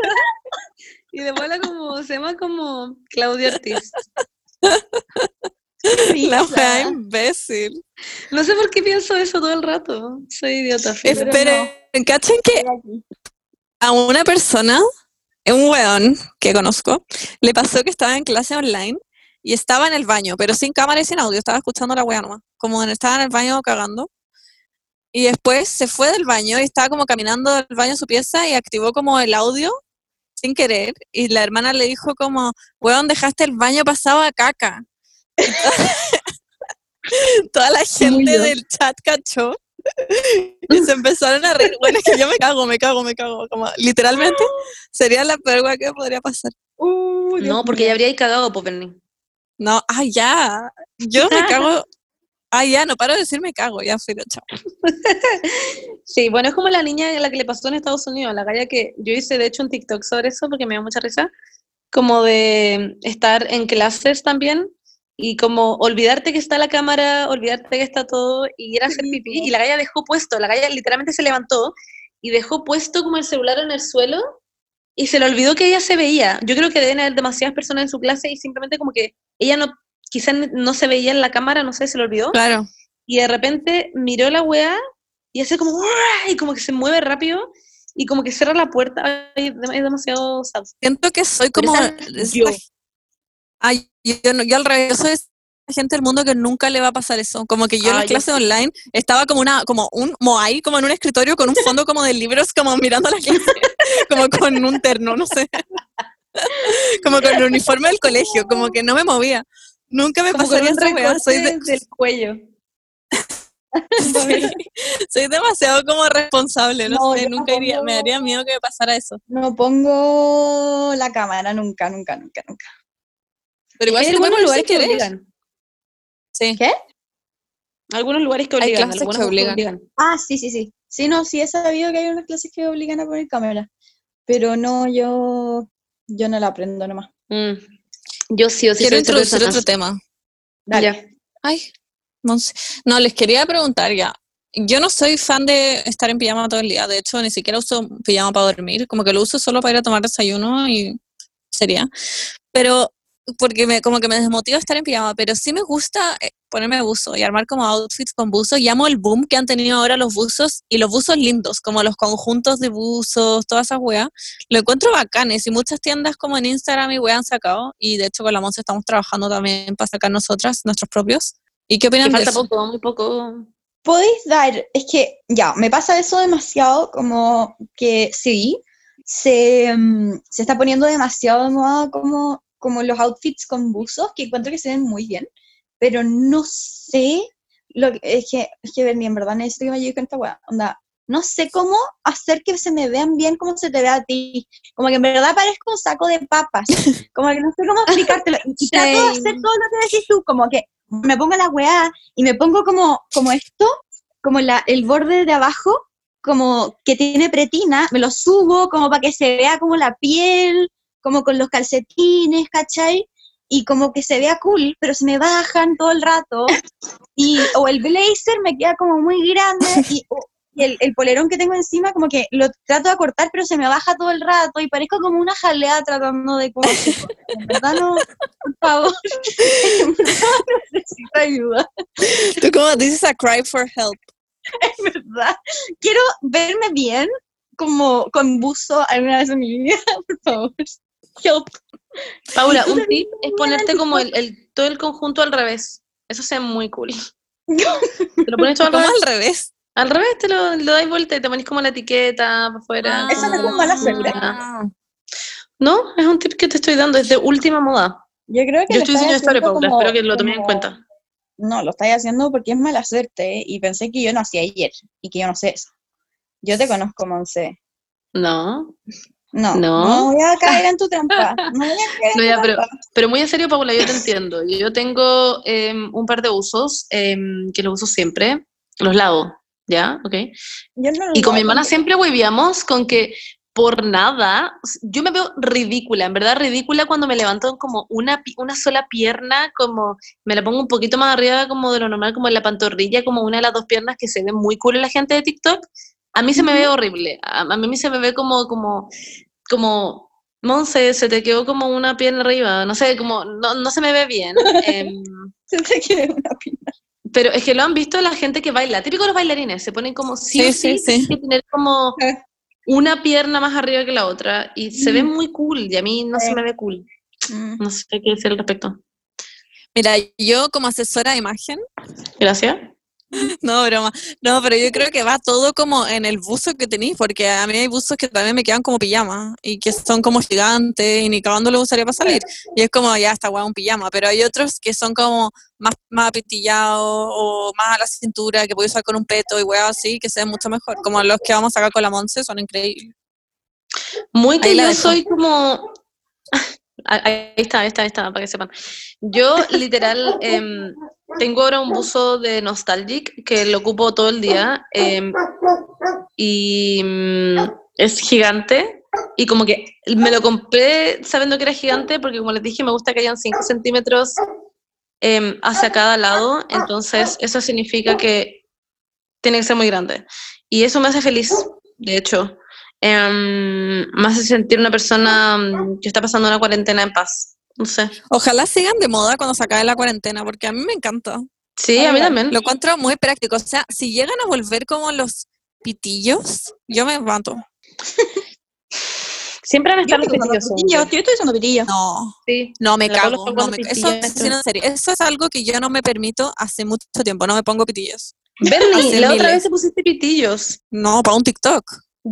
Y de bola como, se llama como Claudia Ortiz. La wea imbécil. No sé por qué pienso eso todo el rato. Soy idiota. Esperen, ¿cachen que a una persona, un weón que conozco, le pasó que estaba en clase online y estaba en el baño, pero sin cámara y sin audio, estaba escuchando la weá nomás, como estaba en el baño cagando. Y después se fue del baño y estaba como caminando del baño a su pieza y activó como el audio sin querer. Y la hermana le dijo como, weón, dejaste el baño pasado a caca. Toda, la gente del chat cachó. Y se empezaron a reír. Bueno, es que yo me cago, me cago, me cago. Como, literalmente sería la peor weá que podría pasar. Uh, No, porque ya habría cagado, pues, Bernie. No, ah, ya. Yo me cago. Ah, ya, no paro de decir me cago, ya fui, chao. Sí, bueno, es como la niña a la que le pasó en Estados Unidos, la galla que yo hice de hecho un TikTok sobre eso porque me dio mucha risa, como de estar en clases también y como olvidarte que está la cámara, olvidarte que está todo y ir a hacer pipí y la galla dejó puesto, la galla literalmente se levantó y dejó puesto como el celular en el suelo y se le olvidó que ella se veía. Yo creo que deben haber demasiadas personas en su clase y simplemente como que ella no, quizás no se veía en la cámara, no sé, se le olvidó Claro. y de repente miró la weá y hace como y como que se mueve rápido y como que cierra la puerta. Ay, es demasiado sad. Siento que soy como. yo. Ay, yo, no- yo al revés, yo soy gente del mundo que nunca le va a pasar eso. Como que yo en las clases online estaba como una, como un moai, como en un escritorio con un fondo como de libros, como mirando la clase, como con un terno, no sé. Como con el uniforme del colegio, como que no me movía. Nunca me pasaría esa weá. Soy, de- recorte del cuello. soy demasiado como responsable, no, No, sé, nunca iría, me daría miedo que me pasara eso. No pongo la cámara nunca, nunca, nunca, nunca. Pero igual Hay si te puedes algunos lugares que obligan. Sí. ¿Qué? Algunos lugares que Hay obligan. clases que algunos obligan. Ah, sí, sí, sí. Sí, no, sí he sabido que hay unas clases que obligan a poner cámara. Pero no, yo, yo no la aprendo nomás. Mm. Yo sí o sí Quiero soy introducir otro tema. Dale. Ya. Ay, Monse. No, les quería preguntar ya. Yo no soy fan de estar en pijama todo el día. De hecho, ni siquiera uso pijama para dormir. Como que lo uso solo para ir a tomar desayuno y sería. Pero porque me, como que me desmotiva estar en pijama. Pero sí me gusta eh, ponerme buzo y armar como outfits con buzo. Y amo el boom que han tenido ahora los buzos y los buzos lindos, como los conjuntos de buzos, todas esas weas. Lo encuentro bacanes y muchas tiendas como en Instagram y weas han sacado. Y de hecho con la Monse estamos trabajando también para sacar nosotras, nuestros propios. ¿Y qué Que opinan de falta eso? poco, muy poco. Podéis dar, es que ya, me pasa eso demasiado, como que sí, se, mm, se está poniendo demasiado de moda como, como los outfits con buzos, que encuentro que se ven muy bien, pero no sé, lo que- es que, es que Bernie, en verdad necesito que me ayude con esta weá, onda, no sé cómo hacer que se me vean bien como se te ve a ti, como que en verdad parezco un saco de papas, como que no sé cómo explicártelo, y, y trato de hacer todo lo que decís tú, como que me pongo la weá y me pongo como, como esto, como la, el borde de abajo, como que tiene pretina, me lo subo como para que se vea como la piel, como con los calcetines, ¿cachai? Y como que se vea cool, pero se me bajan todo el rato. Y, o el blazer me queda como muy grande y, o- y el, el polerón que tengo encima como que lo trato de cortar, pero se me baja todo el rato y parezco como una jalea tratando de como... En verdad no, por favor, necesito ayuda. Tú como dices a cry for help. ¿verdad? Quiero verme bien como con buzo alguna vez en mi vida, por favor. Help. Paula, un tip es ponerte como el, el- todo el conjunto al revés. Eso se ve muy cool. Te lo pones todo al ¿Cómo revés. al revés? Al revés, te lo, lo dais vuelta y te pones como la etiqueta para afuera. Eso no es como mala suerte. Ah. No, es un tip que te estoy dando, es de última moda. Yo creo que Yo lo estoy diseñando historia, haciendo Paula, como- espero que lo tomen en cuenta. No, lo estáis haciendo porque es mala suerte y pensé que yo nací ayer y que yo no sé eso. Yo te conozco, Monse. No, No, No. no, voy a caer en tu trampa. No voy a caer en tu ya, pero- trampa. pero muy en serio, Paula, yo te entiendo. Yo tengo em, un par de usos em, que los uso siempre, los lavo, ¿ya? ¿Ok? Yo no Y con mi hermana siempre huevíamos con que por nada, yo me veo ridícula, en verdad ridícula cuando me levanto como una, una sola pierna, como me la pongo un poquito más arriba como de lo normal, como en la pantorrilla, como una de las dos piernas que se ve muy cool en la gente de TikTok. A mí se me ve horrible, a, a mí se me ve como, como, como, Monse, se te quedó como una pierna arriba, no sé, como, no, no se me ve bien. em, Se te quiere una pina. pero es que lo han visto la gente que baila, típico los bailarines, se ponen como sí, Sí, sí, sí, sí. tienen que tener como Eh. una pierna más arriba que la otra y se ve muy cool y a mí no se me ve cool. Mm. No sé qué decir al respecto. Mira, yo como asesora de imagen, Gracias. no, broma, no, pero yo creo que va todo como en el buzo que tenéis, porque a mí hay buzos que también me quedan como pijama y que son como gigantes y ni cagando lo usaría para salir. Y es como, ya está guau, un pijama, pero hay otros que son como más, más apetillados o más a la cintura, que puedo usar con un peto y weas así, que se ven mucho mejor. Como los que vamos a sacar con la Monse, son increíbles. Muy que yo soy como. Ahí ahí está, ahí está, ahí está, para que sepan. Yo, literal, em, tengo ahora un buzo de Nostalgic que lo ocupo todo el día em, y mm, es gigante. Y como que me lo compré sabiendo que era gigante porque, como les dije, me gusta que hayan 5 centímetros em, hacia cada lado. Entonces, eso significa que tiene que ser muy grande. Y eso me hace feliz, de hecho. Em, me hace sentir una persona mm, que está pasando una cuarentena en paz. No sé. Ojalá sigan de moda cuando se acabe la cuarentena, porque a mí me encanta. Sí, a mí también. Lo encuentro muy práctico. O sea, si llegan a volver como los pitillos, yo me mato. Siempre van a Yo estar los pitillos. yo. estoy usando pitillo. No, Sí. no me La cago. no me- pitillos eso, en serio, eso es algo que yo no me permito hace mucho tiempo. No me pongo pitillos. Bernie, la otra vez te pusiste pitillos. No, para un TikTok.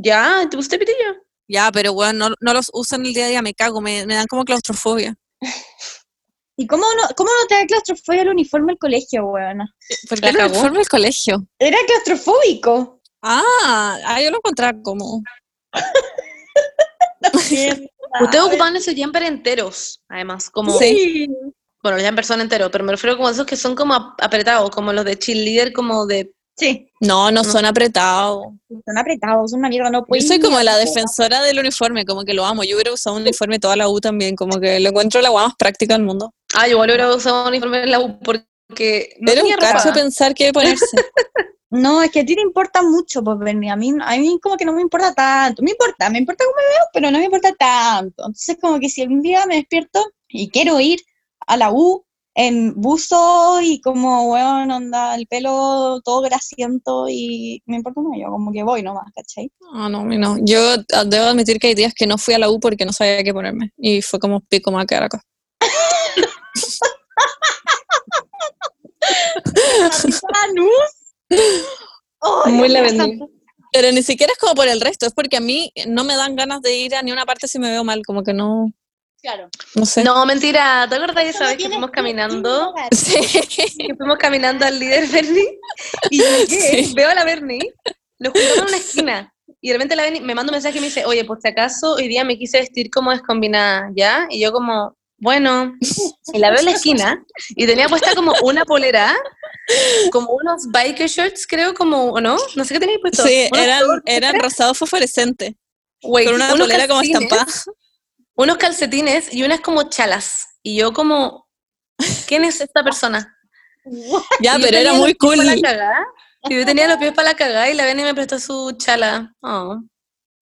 Ya, ¿te pusiste pitillo? Ya, pero bueno, no, no los uso en el día a día, me cago, me, me dan como claustrofobia. ¿Y cómo no, cómo no te da claustrofobia el uniforme del colegio, weona? Porque La era el uniforme del colegio. Era claustrofóbico. Ah, ah, yo lo encontraba como. Ustedes ocupaban esos jumpers enteros, además, como, Sí. bueno, los jumpers son enteros, pero me refiero como a esos que son como ap- apretados, como los de cheerleader, como de, Sí, No, no No. son apretados. son apretados, son una mierda, no Yo puedes soy como la defensora del uniforme, como que lo amo. Yo hubiera usado un uniforme toda la U también, como que lo encuentro la guay más práctica del mundo. ah, yo igual hubiera usado un uniforme en la U porque no Era un cacho pensar que ponerse. No, es que a ti te importa mucho, pues, Bernie. A mí, a mí como que no me importa tanto. Me importa, me importa cómo me veo, pero no me importa tanto. Entonces, como que si algún día me despierto y quiero ir a la U en buzo y como, weón, onda, el pelo todo grasiento y me importa no, yo como que voy nomás, ¿cachai? Ah, no, no. Yo ah, debo admitir que hay días que no fui a la U porque no sabía qué ponerme. Y fue como pico más quedar acá. Ay, Muy Dios la mío, vendí. santo. Pero ni siquiera es como por el resto, es porque a mí no me dan ganas de ir a ni una parte si me veo mal, como que no, Claro. no sé. No, mentira, ¿te acuerdas de esa vez que fuimos caminando? Sí. Que fuimos caminando al líder Bernie y llegué, Sí. veo a la Bernie, nos juntamos en una esquina y de repente la Bernie me manda un mensaje y me dice, oye, por si acaso hoy día me quise vestir como descombinada, ¿ya? Y yo como, bueno, y la veo en la esquina y tenía puesta como una polera, como unos biker shorts, creo, como, ¿o no? No sé qué tenía puesto. Sí, eran, eran rosado fosforescente, con una polera como estampada. Unos calcetines y unas como chalas. Y yo como, ¿quién es esta persona? Ya, pero era muy cool. y yo tenía los pies para la cagada y la Beni me prestó su chala. Oh.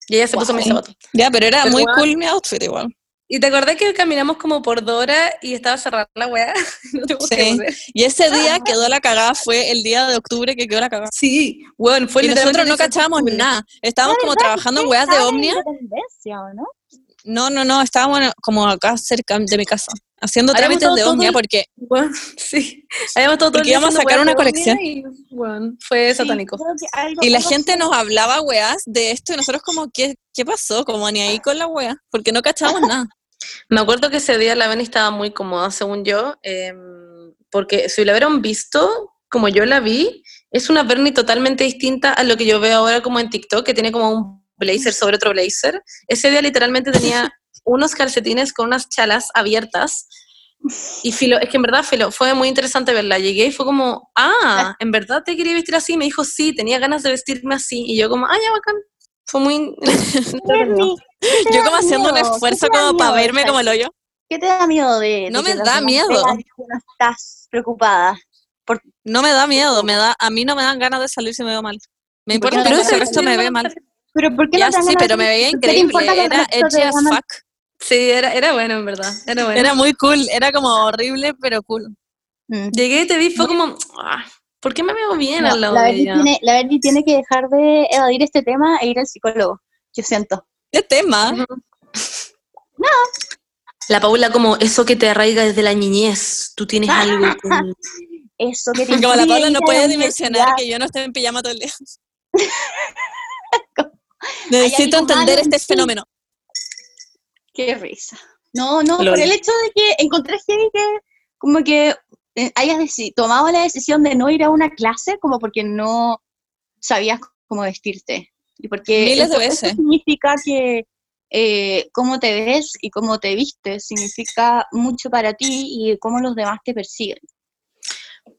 Y ella se puso mis zapatos. Ya, pero era Pero muy cool mi outfit igual. Y te acordás que caminamos como por Dora y estaba cerrada la weá. no te Sí. Y ese día quedó la cagada, fue el día de octubre que quedó la cagada. Sí, weón, fue y nosotros no el 18 de cachábamos octubre. nada. Estábamos como trabajando en weas de Omnia. Independencia, ¿o no? No, no, no, estábamos como acá cerca de mi casa, haciendo Habíamos trámites de todo porque Weón, sí. Habíamos todo, Porque íbamos a sacar una colección. Y, weón, fue Sí, satánico. y la gente así. nos hablaba weas de esto y nosotros como, ¿qué, qué pasó? Como ni ahí con la wea, porque no cachábamos nada. Me acuerdo que ese día la Beni estaba muy cómoda, según yo, em, porque si la hubieran visto como yo la vi, es una Bernie totalmente distinta a lo que yo veo ahora como en TikTok, que tiene como un blazer sobre otro blazer. Ese día literalmente tenía unos calcetines con unas chalas abiertas. Y filo, es que en verdad, filo, fue muy interesante verla. Llegué y fue como, ah, ¿en verdad te quería vestir así? Me dijo, sí, tenía ganas de vestirme así. Y yo como, ah, ya, bacán. Fue muy... Bernie, ¿qué te Yo como haciendo un esfuerzo como para verme como el hoyo. ¿Qué te da miedo de, No me da miedo. no estás preocupada? No me da miedo, me da, a mí no me dan ganas de salir si me veo mal. Me ¿Y por qué importa te si el resto me ve mal. Pero ¿por qué Ya no sí, pero me veía ¿por qué te importa increíble, era edgy as fuck. Sí, era, era bueno, en verdad. Era bueno. Era muy cool, era como horrible, pero cool. Mm. Llegué y te vi, fue como, ah, ¿por qué me veo bien No, al lado la, ella? tiene, la Bernie tiene que dejar de evadir este tema e ir al psicólogo. Yo siento. ¿Qué tema? Ujú. La Paula como eso que te arraiga desde la niñez. Tú tienes algo con... Eso que te Como la Paula no puede dimensionar que yo no esté en pijama todo el día. Necesito entender este fenómeno. Qué risa. No, no, Lol. por el hecho de que encontré heavy que como que eh, hayas tomado la decisión de no ir a una clase como porque no sabías cómo vestirte. Y porque Miles de veces. significa que eh, cómo te ves y cómo te vistes significa mucho para ti y cómo los demás te persiguen.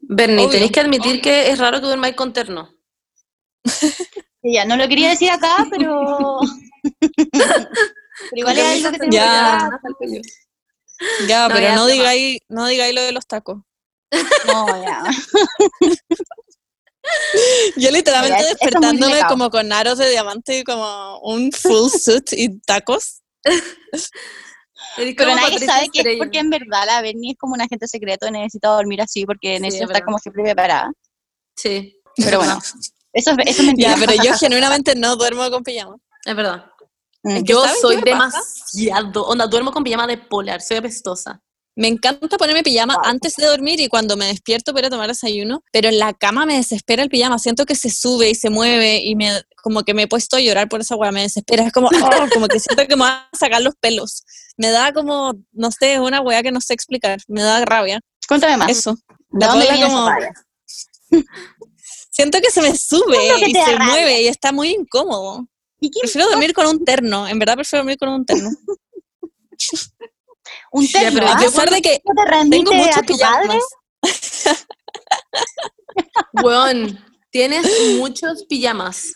Bernie, tenéis que admitir que es raro que duermáis con terno. Y ya, no lo quería decir acá, pero... pero igual es algo que tengo Ya. que Ya, No, pero ya, no digáis, no digáis lo de los tacos. No, ya. Yo literalmente es despertándome como con aros de diamante y como un full suit y tacos. Pero nadie sabe que es porque en verdad la Bernie es como un agente secreto, necesita dormir así porque Sí, necesita es estar como siempre preparada. Sí, Pero bueno, eso es, eso es mentira. Ya, pero yo genuinamente no duermo con pijama. es verdad. Mm. que Yo ¿saben qué soy me pasa? demasiado. Onda, duermo con pijama de polar, soy apestosa. Me encanta ponerme pijama Wow. antes de dormir y cuando me despierto para tomar desayuno, pero en la cama me desespera el pijama. Siento que se sube y se mueve y me como que me he puesto a llorar por esa weá. Me desespera. Es como, oh, como que siento que me van a sacar los pelos. Me da como, no sé, es una weá que no sé explicar. Me da rabia. Cuéntame más. Eso. ¿De La dónde Paula viene como- esa? Siento que se me sube ¿Cómo que y se rabia? mueve y está muy incómodo. ¿Y qué Prefiero dormir con un terno. En verdad prefiero dormir con un terno. Un Ya, terno, pero ¿ah? A pesar de que ¿No te remite tengo muchos a tu padre? pijamas. Weón, tienes muchos pijamas.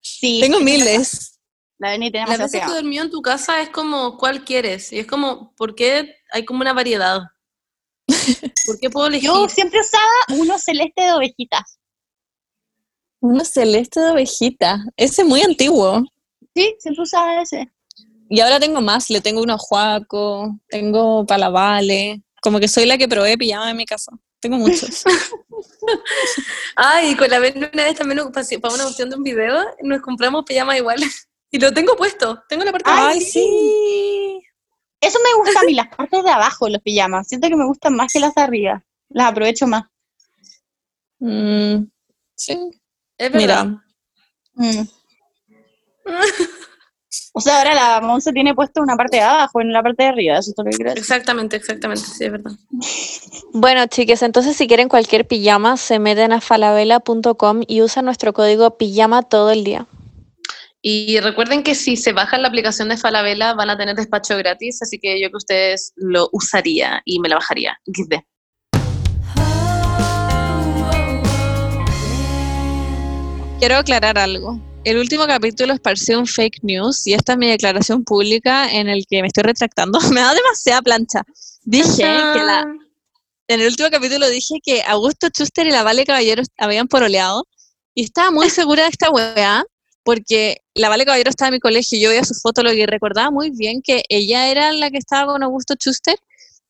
Sí. Tengo miles. La demasiado veces que dormido en tu casa es como, ¿cuál quieres? Y es como, ¿por qué hay como una variedad? ¿Por qué puedo elegir? Yo siempre usaba uno celeste de ovejitas. Uno celeste de ovejita. Ese es muy antiguo. Sí, siempre usaba ese. Y ahora tengo más. Le tengo uno a Juaco, tengo para la Vale. Como que soy la que probé pijama en mi casa. Tengo muchos. Ay, con la vez una vez también para una opción de un video, nos compramos pijamas iguales. Y lo tengo puesto, tengo la parte de Ay, ¡Ay, sí! Eso me gusta a mí, las partes de abajo, los pijamas. Siento que me gustan más que las de arriba. Las aprovecho más. Mm, sí. Es verdad. Mira, Mm. O sea, ahora la Monse tiene puesto una parte de abajo en la parte de arriba, eso es todo lo que quiero decir. Exactamente, exactamente, sí, es verdad. Bueno, chiques, entonces si quieren cualquier pijama, se meten a falabella.com y usan nuestro código pijama todo el día. Y recuerden que si se bajan la aplicación de Falabella van a tener despacho gratis, así que yo que ustedes lo usaría y me la bajaría. XD. Quiero aclarar algo. El último capítulo esparció un fake news y esta es mi declaración pública en el que me estoy retractando. me da demasiada plancha. Dije que la, en el último capítulo dije que Augusto Schuster y la Vale Caballero habían poroleado y estaba muy segura de esta weá porque la Vale Caballero estaba en mi colegio y yo veía su foto lo que recordaba muy bien que ella era la que estaba con Augusto Schuster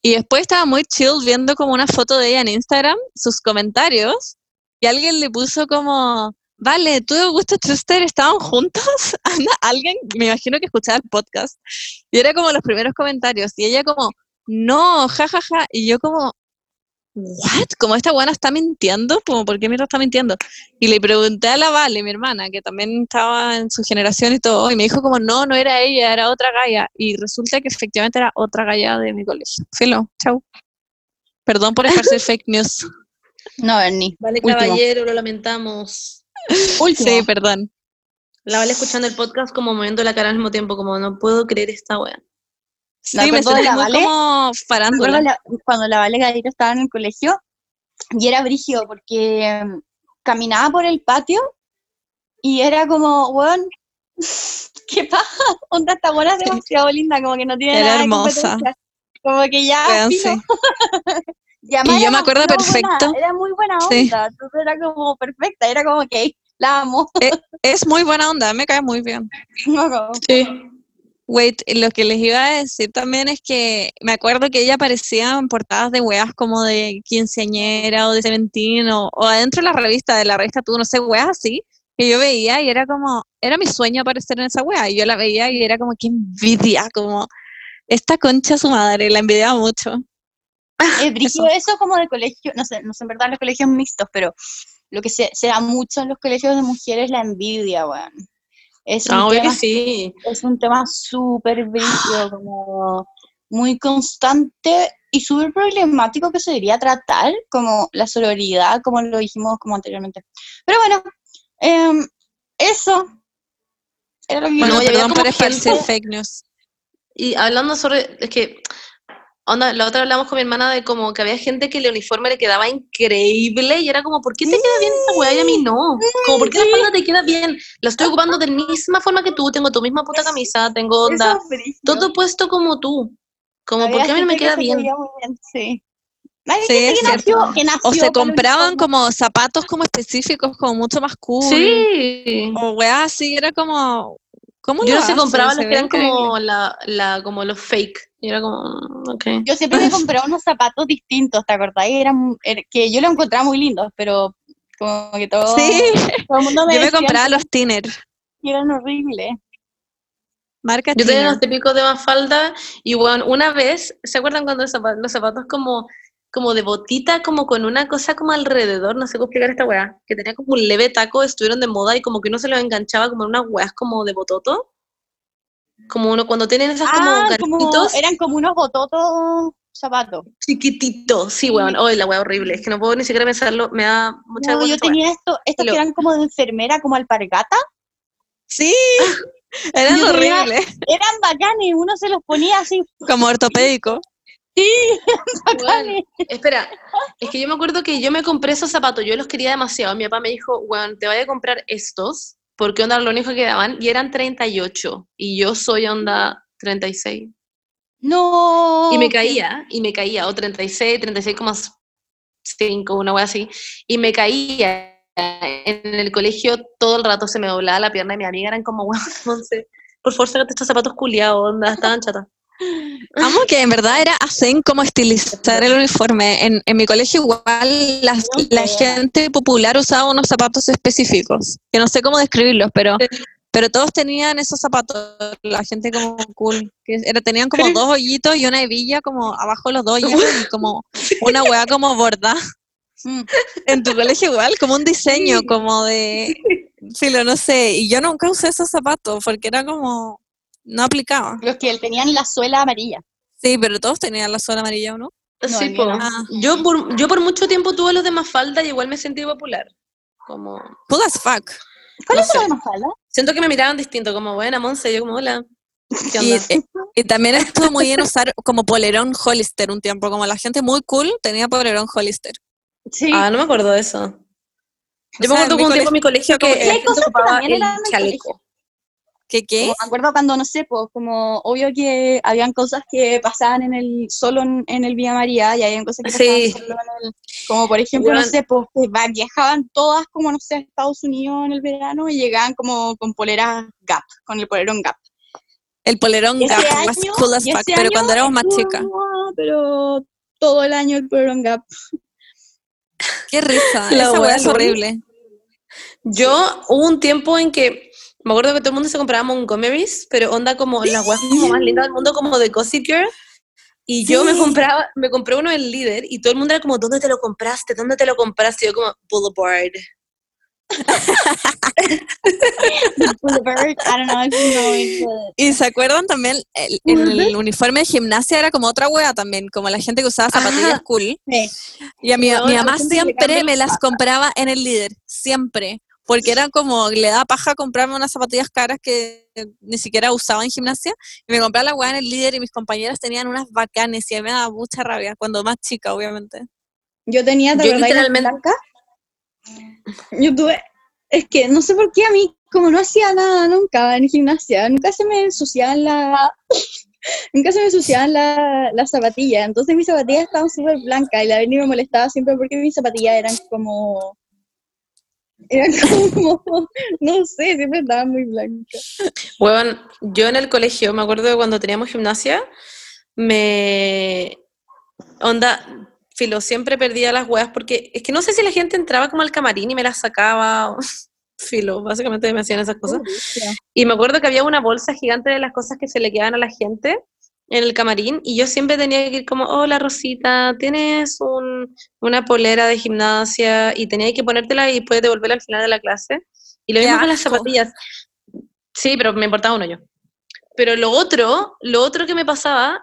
y después estaba muy chill viendo como una foto de ella en Instagram, sus comentarios y alguien le puso como Vale, tú y Augusto Schuster estaban juntos. Anda, alguien, me imagino que escuchaba el podcast. Y era como los primeros comentarios. Y ella como, no, jajaja. Y yo como, ¿what? Como esta buena está mintiendo, como, ¿por qué mierda está mintiendo? Y le pregunté a la Vale, mi hermana, que también estaba en su generación y todo, y me dijo como, no, no era ella, era otra galla. Y resulta que efectivamente era otra galla de mi colegio. Filo, chau. Perdón por esparcir fake news. No, Bernie. Vale, Último. caballero, lo lamentamos. Último. Sí, perdón. La vale escuchando el podcast como moviendo la cara al mismo tiempo, como no puedo creer esta wea. Sí, Me me sentí la muy Vale. como farándula. la- cuando la Vale Gadito estaba en el colegio y era brígido porque mm, caminaba por el patio y era como, weón, ¿qué paja? Onda, esta buena es demasiado linda, como que no tiene Era nada hermosa. Como que ya, filo. sí. Y, yo me acuerdo buena, perfecto. era muy buena onda, Sí. entonces era como perfecta, era como que la amo. Es muy buena onda, me cae muy bien. Sí. Wait, lo que les iba a decir también es que me acuerdo que ella aparecía en portadas de weas como de quinceañera o de Seventeen o, o adentro de la revista, de la revista Tú, no sé, weas así, que yo veía y era como, era mi sueño aparecer en esa wea, y yo la veía y era como, qué envidia, como, Esta concha su madre, la envidiaba mucho. Es brillo eso como de colegio, no sé, no sé en verdad en los colegios mixtos, pero lo que se, se da mucho en los colegios de mujeres es la envidia, weón. Es un Ah, que tema sí. es un tema súper brillo, como muy constante y súper problemático que se debería tratar, como la sororidad, como lo dijimos como anteriormente. Pero bueno, em, eso era lo que Bueno, perdón por gente- fake news. Y hablando sobre, es que, onda, la otra hablamos con mi hermana de como que había gente que el uniforme le quedaba increíble y era como, ¿por qué te queda bien esta weá y a mí no? Como, ¿por qué la falda te queda bien? La estoy ocupando de misma forma que tú, tengo tu misma puta camisa, tengo onda, todo puesto como tú. Como, ¿por qué a mí no me que queda bien? veía muy bien, sí. Sí, es nació, que nació O se compraban como zapatos como específicos, como mucho más cool. Sí. O weá así, era como... ¿Cómo Yo no se haces? compraba Se los que eran increíble. como, la, la, como los fake. Y era como, mm, ok. Yo siempre me compraba unos zapatos distintos, ¿te acordás? Y eran, er- que yo los encontraba muy lindos, pero como que todo, Sí, todo el mundo me yo me compraba los Tiner, que eran horribles. marca Yo tenía los típicos de Mafalda y bueno, una vez, ¿se acuerdan cuando los zapatos, los zapatos como, como de botita, como con una cosa como alrededor, no sé cómo explicar esta weá, que tenía como un leve taco, estuvieron de moda y como que uno se los enganchaba como en unas weas como de bototo? Como uno, cuando tienen esas como Ah, como, ganchitos eran como unos bototos zapatos. chiquititos, sí, weón, oh, la wea horrible, es que no puedo ni siquiera pensarlo, me da mucha No, yo tenía esto, estos Lo- que eran como de enfermera, como alpargata. Sí, eran Yo tenía- horribles, Eran bacanes, uno se los ponía así. como ortopédico. Weón, bacanes. Espera, es que yo me acuerdo que yo me compré esos zapatos, yo los quería demasiado. Mi papá me dijo, weón, te voy a comprar estos, porque onda lo único que daban, y eran 38, y yo soy onda 36. No. Y me caía, y me caía, o 36, 36,5, una wea así, y me caía. En el colegio todo el rato se me doblaba la pierna y mi amiga eran como, weón, por favor, estos zapatos culiados, onda, estaban chatas. Amo que en verdad era hacen como estilizar el uniforme. En, en mi colegio igual las- la sé. gente popular usaba unos zapatos específicos, que no sé cómo describirlos, pero, pero todos tenían esos zapatos, la gente como cool, que era, tenían como dos hoyitos y una hebilla como abajo de los dos hoyitos y como una hueá como borda. Mm. En tu colegio igual, como un diseño como de, filo, no sé, y yo nunca usé esos zapatos porque era como, no aplicaba. Los que tenían la suela amarilla. Sí, pero todos tenían la zona amarilla, ¿o no? No, Sí, el. Ah. Yo por, yo por mucho tiempo tuve los de Mafalda y igual me sentí popular. Como, Cool as fuck. ¿Cuál No es la sé. más falda? siento que me miraban distinto, como, buena, Monse, yo como, hola. Eh, y también estuvo muy bien usar como polerón Hollister un tiempo, como la gente muy cool tenía polerón Hollister. Sí. Ah, no me acuerdo de eso. Yo O me acuerdo que un tiempo en mi colegio que que la hay gente cosas que ocupaba también el eran del chaleco. ¿Qué qué? Como me acuerdo cuando, no sé, pues, como obvio que habían cosas que pasaban en el, solo en, en el Vía María y habían cosas que pasaban solo en el, como por ejemplo, no sé, pues, viajaban todas como, no sé, a Estados Unidos en el verano y llegaban como con poleras Gap, con el polerón Gap. El polerón Gap, más cool as fuck, pero cuando éramos más chicas. Pero todo el año el polerón Gap. Qué risa, La esa weá es horrible. Yo hubo un tiempo en que me acuerdo que todo el mundo se compraba Montgomery's, pero onda como las weas como más lindas del mundo, como de Gossip Girl. Y yo me compraba, me compré uno del líder y todo el mundo era como, ¿dónde te lo compraste? ¿Dónde te lo compraste? Y yo como, Boulevard. Boulevard, I don't know if you know it, but- Y se acuerdan también, el, el uniforme de gimnasia era como otra wea también, como la gente que usaba zapatillas Ajá. cool. Sí. Y a mi, mi la mamá siempre me las las compraba en el líder, siempre. Porque era como, le daba paja comprarme unas zapatillas caras que ni siquiera usaba en gimnasia. Y me compraba la weá en el líder y mis compañeras tenían unas bacanes y a mí me daba mucha rabia, cuando más chica, obviamente. Yo tenía, ¿te Yo literalmente-? Yo tuve, es que no sé por qué a mí, como no hacía nada nunca en gimnasia, nunca se me ensuciaban la, nunca se me ensuciaban la- las zapatillas, entonces mis zapatillas estaban súper blancas y la Berni me molestaba siempre porque mis zapatillas eran como, eran como, no sé, siempre estaban muy blancas. Weón, yo en el colegio, me acuerdo de cuando teníamos gimnasia, me... Onda, filo, siempre perdía las weas porque es que no sé si la gente entraba como al camarín y me las sacaba. Filo, básicamente me hacían esas cosas. Y me acuerdo que había una bolsa gigante de las cosas que se le quedaban a la gente en el camarín y yo siempre tenía que ir como, hola Rosita, ¿tienes un, una polera de gimnasia? Y tenía que ponértela y después devolverla al final de la clase. Y lo mismo con las zapatillas. Sí, pero me importaba uno yo. Pero lo otro, lo otro que me pasaba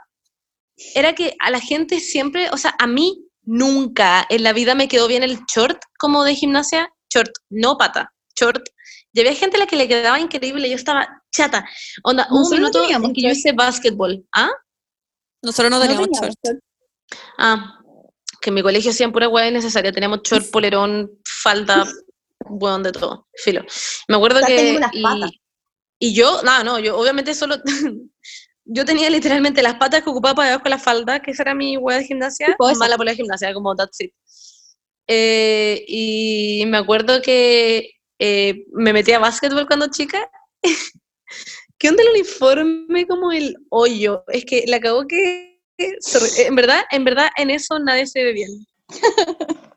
era que a la gente siempre, o sea, a mí nunca en la vida me quedó bien el short como de gimnasia, short, no pata, short. Y había gente a la que le quedaba increíble, yo estaba chata. Onda, hubo un Nosotros no minuto teníamos en que yo short. hice básquetbol. ¿Ah? Nosotros no No teníamos teníamos short. Ah, que en mi colegio hacían pura hueá innecesaria. Teníamos short, polerón, falda, hueón de todo. Filo. Me acuerdo Estás que. teniendo las Y, patas. y yo, no, no, yo obviamente solo. yo tenía literalmente las patas que ocupaba para debajo de la falda, que esa era mi hueá de gimnasia, Tipo esa. más la gimnasia, como that's it. Eh, y me acuerdo que eh, me metí a básquetbol cuando chica. ¿Qué onda el uniforme como el hoyo? Es que la acabó que... En verdad, en verdad, en eso nadie se ve bien.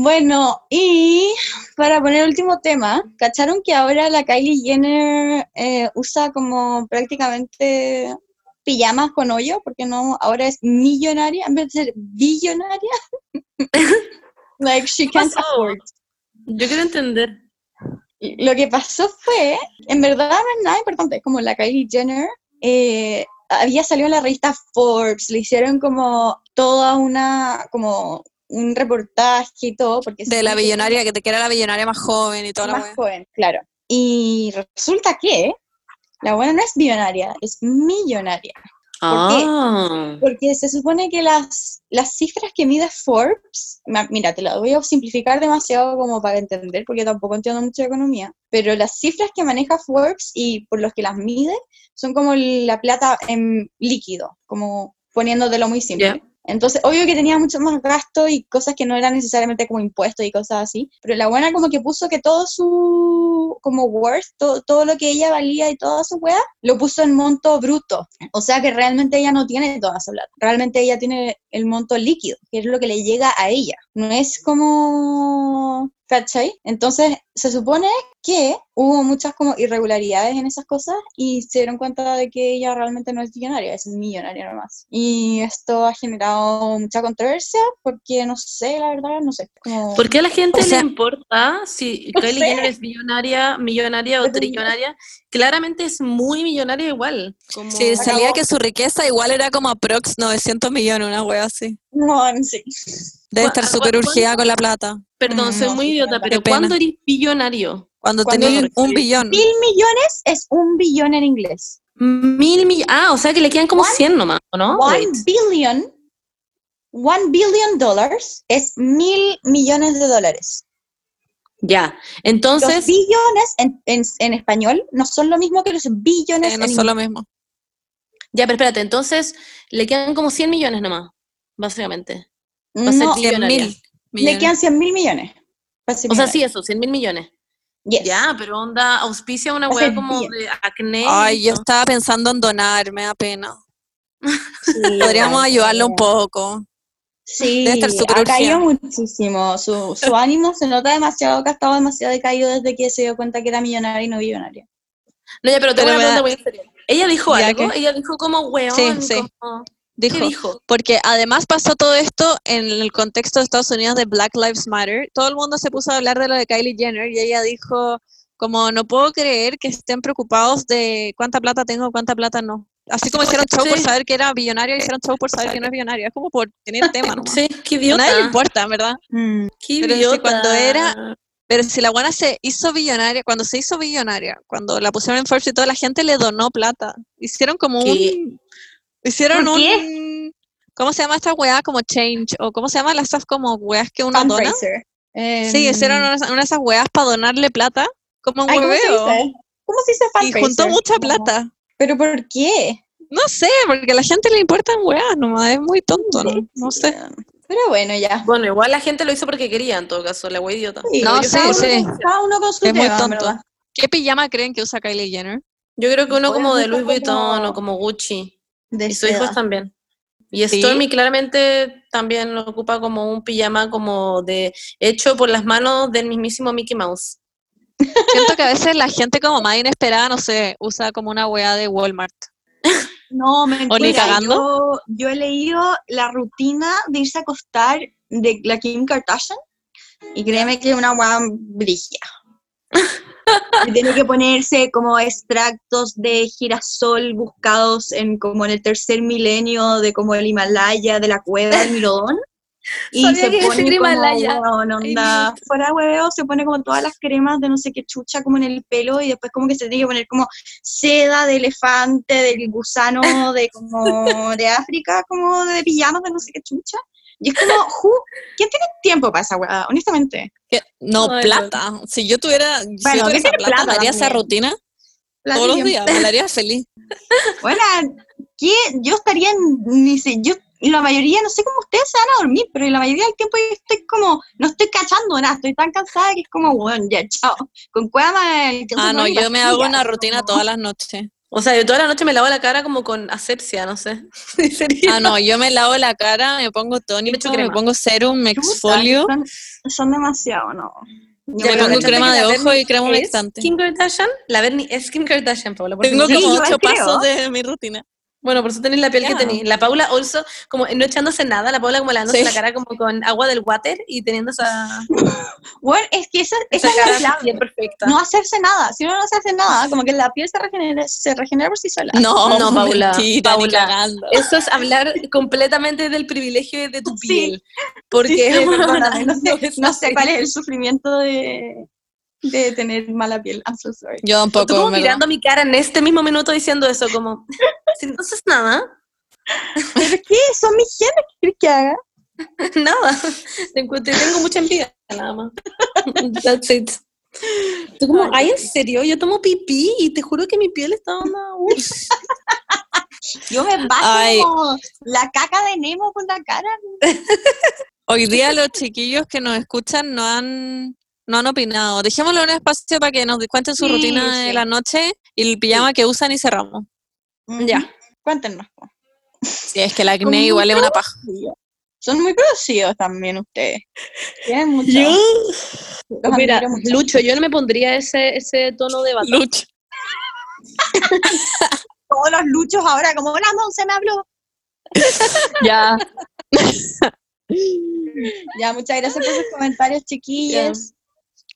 Bueno, y para poner el último tema, ¿cacharon que ahora la Kylie Jenner eh, usa como prácticamente pijamas con hoyo? Porque no, ahora es millonaria en vez de ser billonaria. like she can't afford. Yo quiero entender. Lo que pasó fue, en verdad no es nada importante, como la Kylie Jenner eh, había salido en la revista Forbes, le hicieron como toda una, como un reportaje y todo, porque De la billonaria, que te quiera la billonaria más joven y toda la más joven, claro. Y resulta que la buena no es billonaria, es millonaria. ¿Por qué? Ah, Porque se supone que las, las cifras que mide Forbes, mira, te lo voy a simplificar demasiado como para entender, porque tampoco entiendo mucho de economía, pero las cifras que maneja Forbes y por los que las mide son como la plata en líquido, como poniéndotelo muy simple. Ya. Entonces, obvio que tenía mucho más gasto y cosas que no eran necesariamente como impuestos y cosas así, pero la buena como que puso que todo su, como worth, todo, lo que ella valía y toda su wea, lo puso en monto bruto. O sea que realmente ella no tiene toda esa plata, realmente ella tiene el monto líquido, que es lo que le llega a ella. No es como, ¿cachai? Entonces, se supone que hubo muchas como irregularidades en esas cosas y se dieron cuenta de que ella realmente no es millonaria, es millonaria nomás. Y esto ha generado mucha controversia porque no sé, la verdad, no sé. Como... ¿Por qué a la gente O sea- le importa si No Kylie. Jenner es millonaria, millonaria o trillonaria? Claramente es muy millonaria igual. Como... Sí, salía que su riqueza igual era como aprox 900 millones, una wea así. No, sí. Debe ¿Cu- estar a- súper urgida con la plata. Perdón, Mm, soy muy idiota, pero. ¿cuándo eres billonario? Cuando lo un billón. Mil millones es un billón en inglés. Mil millones. Ah, o sea que le quedan como One- 100 nomás, ¿o ¿no? One billion, one billion dollars es mil millones de dólares. Ya. Los Entonces, billones en, en- en español no son lo mismo que los billones Eh, no en son lo mismo. ya, pero espérate, entonces le quedan como 100 millones nomás, básicamente. Va a ser No, bi- 100 Millonaria. mil le millones. quedan 100 mil millones. ser O sea, millonaria. sí, eso, 100 mil millones. Yes. Ya, pero onda, auspicia una ser como bien. de acné. Ay, yo estaba pensando en donar, me da pena. Sí, Podríamos ayudarlo un poco. Sí, ha caído muchísimo. Su, su ánimo se nota demasiado que ha estado demasiado decaído desde que se dio cuenta que era millonaria y no billonaria. No, ya, pero tengo Pero una da- pregunta muy serio. Ella dijo Ya, algo, ella dijo como weón, Sí, sí. como- Dijo, porque además pasó todo esto en el contexto de Estados Unidos de Black Lives Matter. Todo el mundo se puso a hablar de lo de Kylie Jenner y ella dijo, como no puedo creer que estén preocupados de cuánta plata tengo, cuánta plata no. Así como hicieron show por saber que era billonaria, hicieron show por saber que no es billonaria. Es como por tener tema nomás. Sí, qué idiota. nadie le importa, ¿verdad? Qué Pero si idiota. cuando era- Pero si la buena se hizo billonaria, cuando se hizo billonaria, cuando la pusieron en Forbes y toda la gente le donó plata. Hicieron como ¿Qué? un... Hicieron ¿Por un... qué? ¿Cómo se llama esta weá? Como change, o ¿cómo se llama las estas como weas que uno dona? Fundraiser. Sí, Em, hicieron una, una de esas weas para donarle plata, como un ay, ¿cómo se hueveo. dice? ¿Cómo se dice Y juntó mucha plata. ¿Pero por qué? No sé, porque a la gente le importan weas nomás, es muy tonto, ¿no? No sé. Pero bueno, ya. Bueno, igual la gente lo hizo porque quería, en todo caso, la wea idiota. Sí, No, sí, cada, sí. Uno, con- cada uno con su Es muy tema, tonto. verdad. ¿Qué pijama creen que usa Kylie Jenner? Yo creo que uno como de Louis Vuitton como- o como Gucci. De Y su hijo seda. también. Y ¿Sí? Stormy claramente también lo ocupa como un pijama como de hecho por las manos del mismísimo Mickey Mouse. Siento que a veces la gente como más inesperada, no sé, usa como una wea de Walmart. No, me ¿O ni cagando? Yo, yo he leído la rutina de irse a acostar de la Kim Kardashian y créeme que es una guay brigia. Y tiene que ponerse como extractos de girasol buscados en como en el tercer milenio de como el Himalaya, de la cueva del Mirodón. Y Sabía se que pone como, Himalaya. onda, fuera hueveo, se pone como todas las cremas de no sé qué chucha como en el pelo y después como que se tiene que poner como seda de elefante, del gusano de como de África, como de pijamas de no sé qué chucha. Y es como, ¿quién tiene tiempo para esa weá? Honestamente. ¿Qué? No, Ay, plata. Si yo tuviera, si yo Bueno, tuviera esa plata, plata haría esa rutina todos los días, me la haría feliz. Bueno, ¿qué? Yo estaría en, ni sé, yo, la mayoría, no sé cómo ustedes se van a dormir, pero la mayoría del tiempo yo estoy como, no estoy cachando nada, estoy tan cansada que es como, bueno, ya, chao. Con cueva Ah, no, yo me hago una rutina toda todas las noches. O sea, yo toda la noche me lavo la cara como con asepsia, no sé. Ah, no, yo me lavo la cara, me pongo tónico, me crema. pongo serum, me exfolio, Son, son demasiado, ¿no? Yo Ya, me pongo crema de ojo y crema ¿Es humectante. Kim Kardashian? La Bernie es Kim Kardashian, Paula. Tengo como ocho pasos de mi rutina. Bueno, por eso tenéis la piel que tenéis. La Paula also, como no echándose nada, la Paula como lavándose Sí. la cara como con agua del water y teniendo esa, Bueno, es que esa, esa esa es la bien perfecta. No hacerse nada. Si uno no se hace nada, como que la piel se regenera, se regenera por sí sola. No, No, Paula, mentira, Paula. Eso es hablar completamente del privilegio de tu Sí. piel. Porque Sí, sí, perdóname, no, no sé, no cuál es el sufrimiento de, de tener mala piel. I'm so sorry. Yo Tú tampoco, como en verdad. mirando mi cara en este mismo minuto diciendo eso, como, si no haces nada, ¿Pero qué? Son mis genes, ¿qué quieres que haga? nada. Tengo mucha envidia, nada más. That's it. Tú como, ay, en serio, yo tomo pipí y te juro que mi piel está onda, uf. Yo me bajo como la caca de Nemo con la cara. Hoy día los chiquillos que nos escuchan no han, no han opinado. Dejémosle un espacio para que nos cuenten su Sí, rutina sí. de la noche y el pijama que usan y cerramos. Ya. Cuéntenos. Si es que la Son acné igual es una paja. Son muy producidos también ustedes. Tienen mucho. Yo, Los mira, mucho. Lucho, yo no me pondría ese, ese tono de bata. Lucha. Todos los luchos ahora, como la Monse me habló. Ya. Ya, muchas gracias por sus comentarios, chiquillos.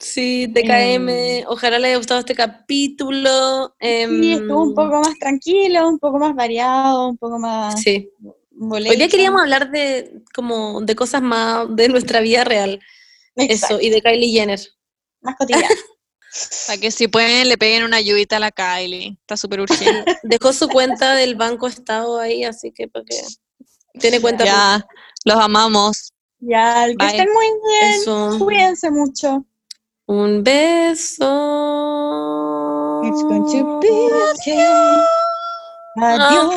Sí, TKM, ojalá les haya gustado este capítulo. em, Sí, estuvo un poco más tranquilo, un poco más variado, un poco más Sí. molesto. Hoy día queríamos hablar de como de cosas más de nuestra vida real. Exacto, Eso, y de Kylie Jenner. más cotidiano. Para que si pueden le peguen una ayudita a la Kylie. Está súper urgente. Dejó su cuenta del Banco Estado ahí, así que para que tiene cuenta. ya. Los amamos. ya, que Bye. estén muy bien. Eso. Cuídense mucho. Un beso. It's going to be okay. Adiós.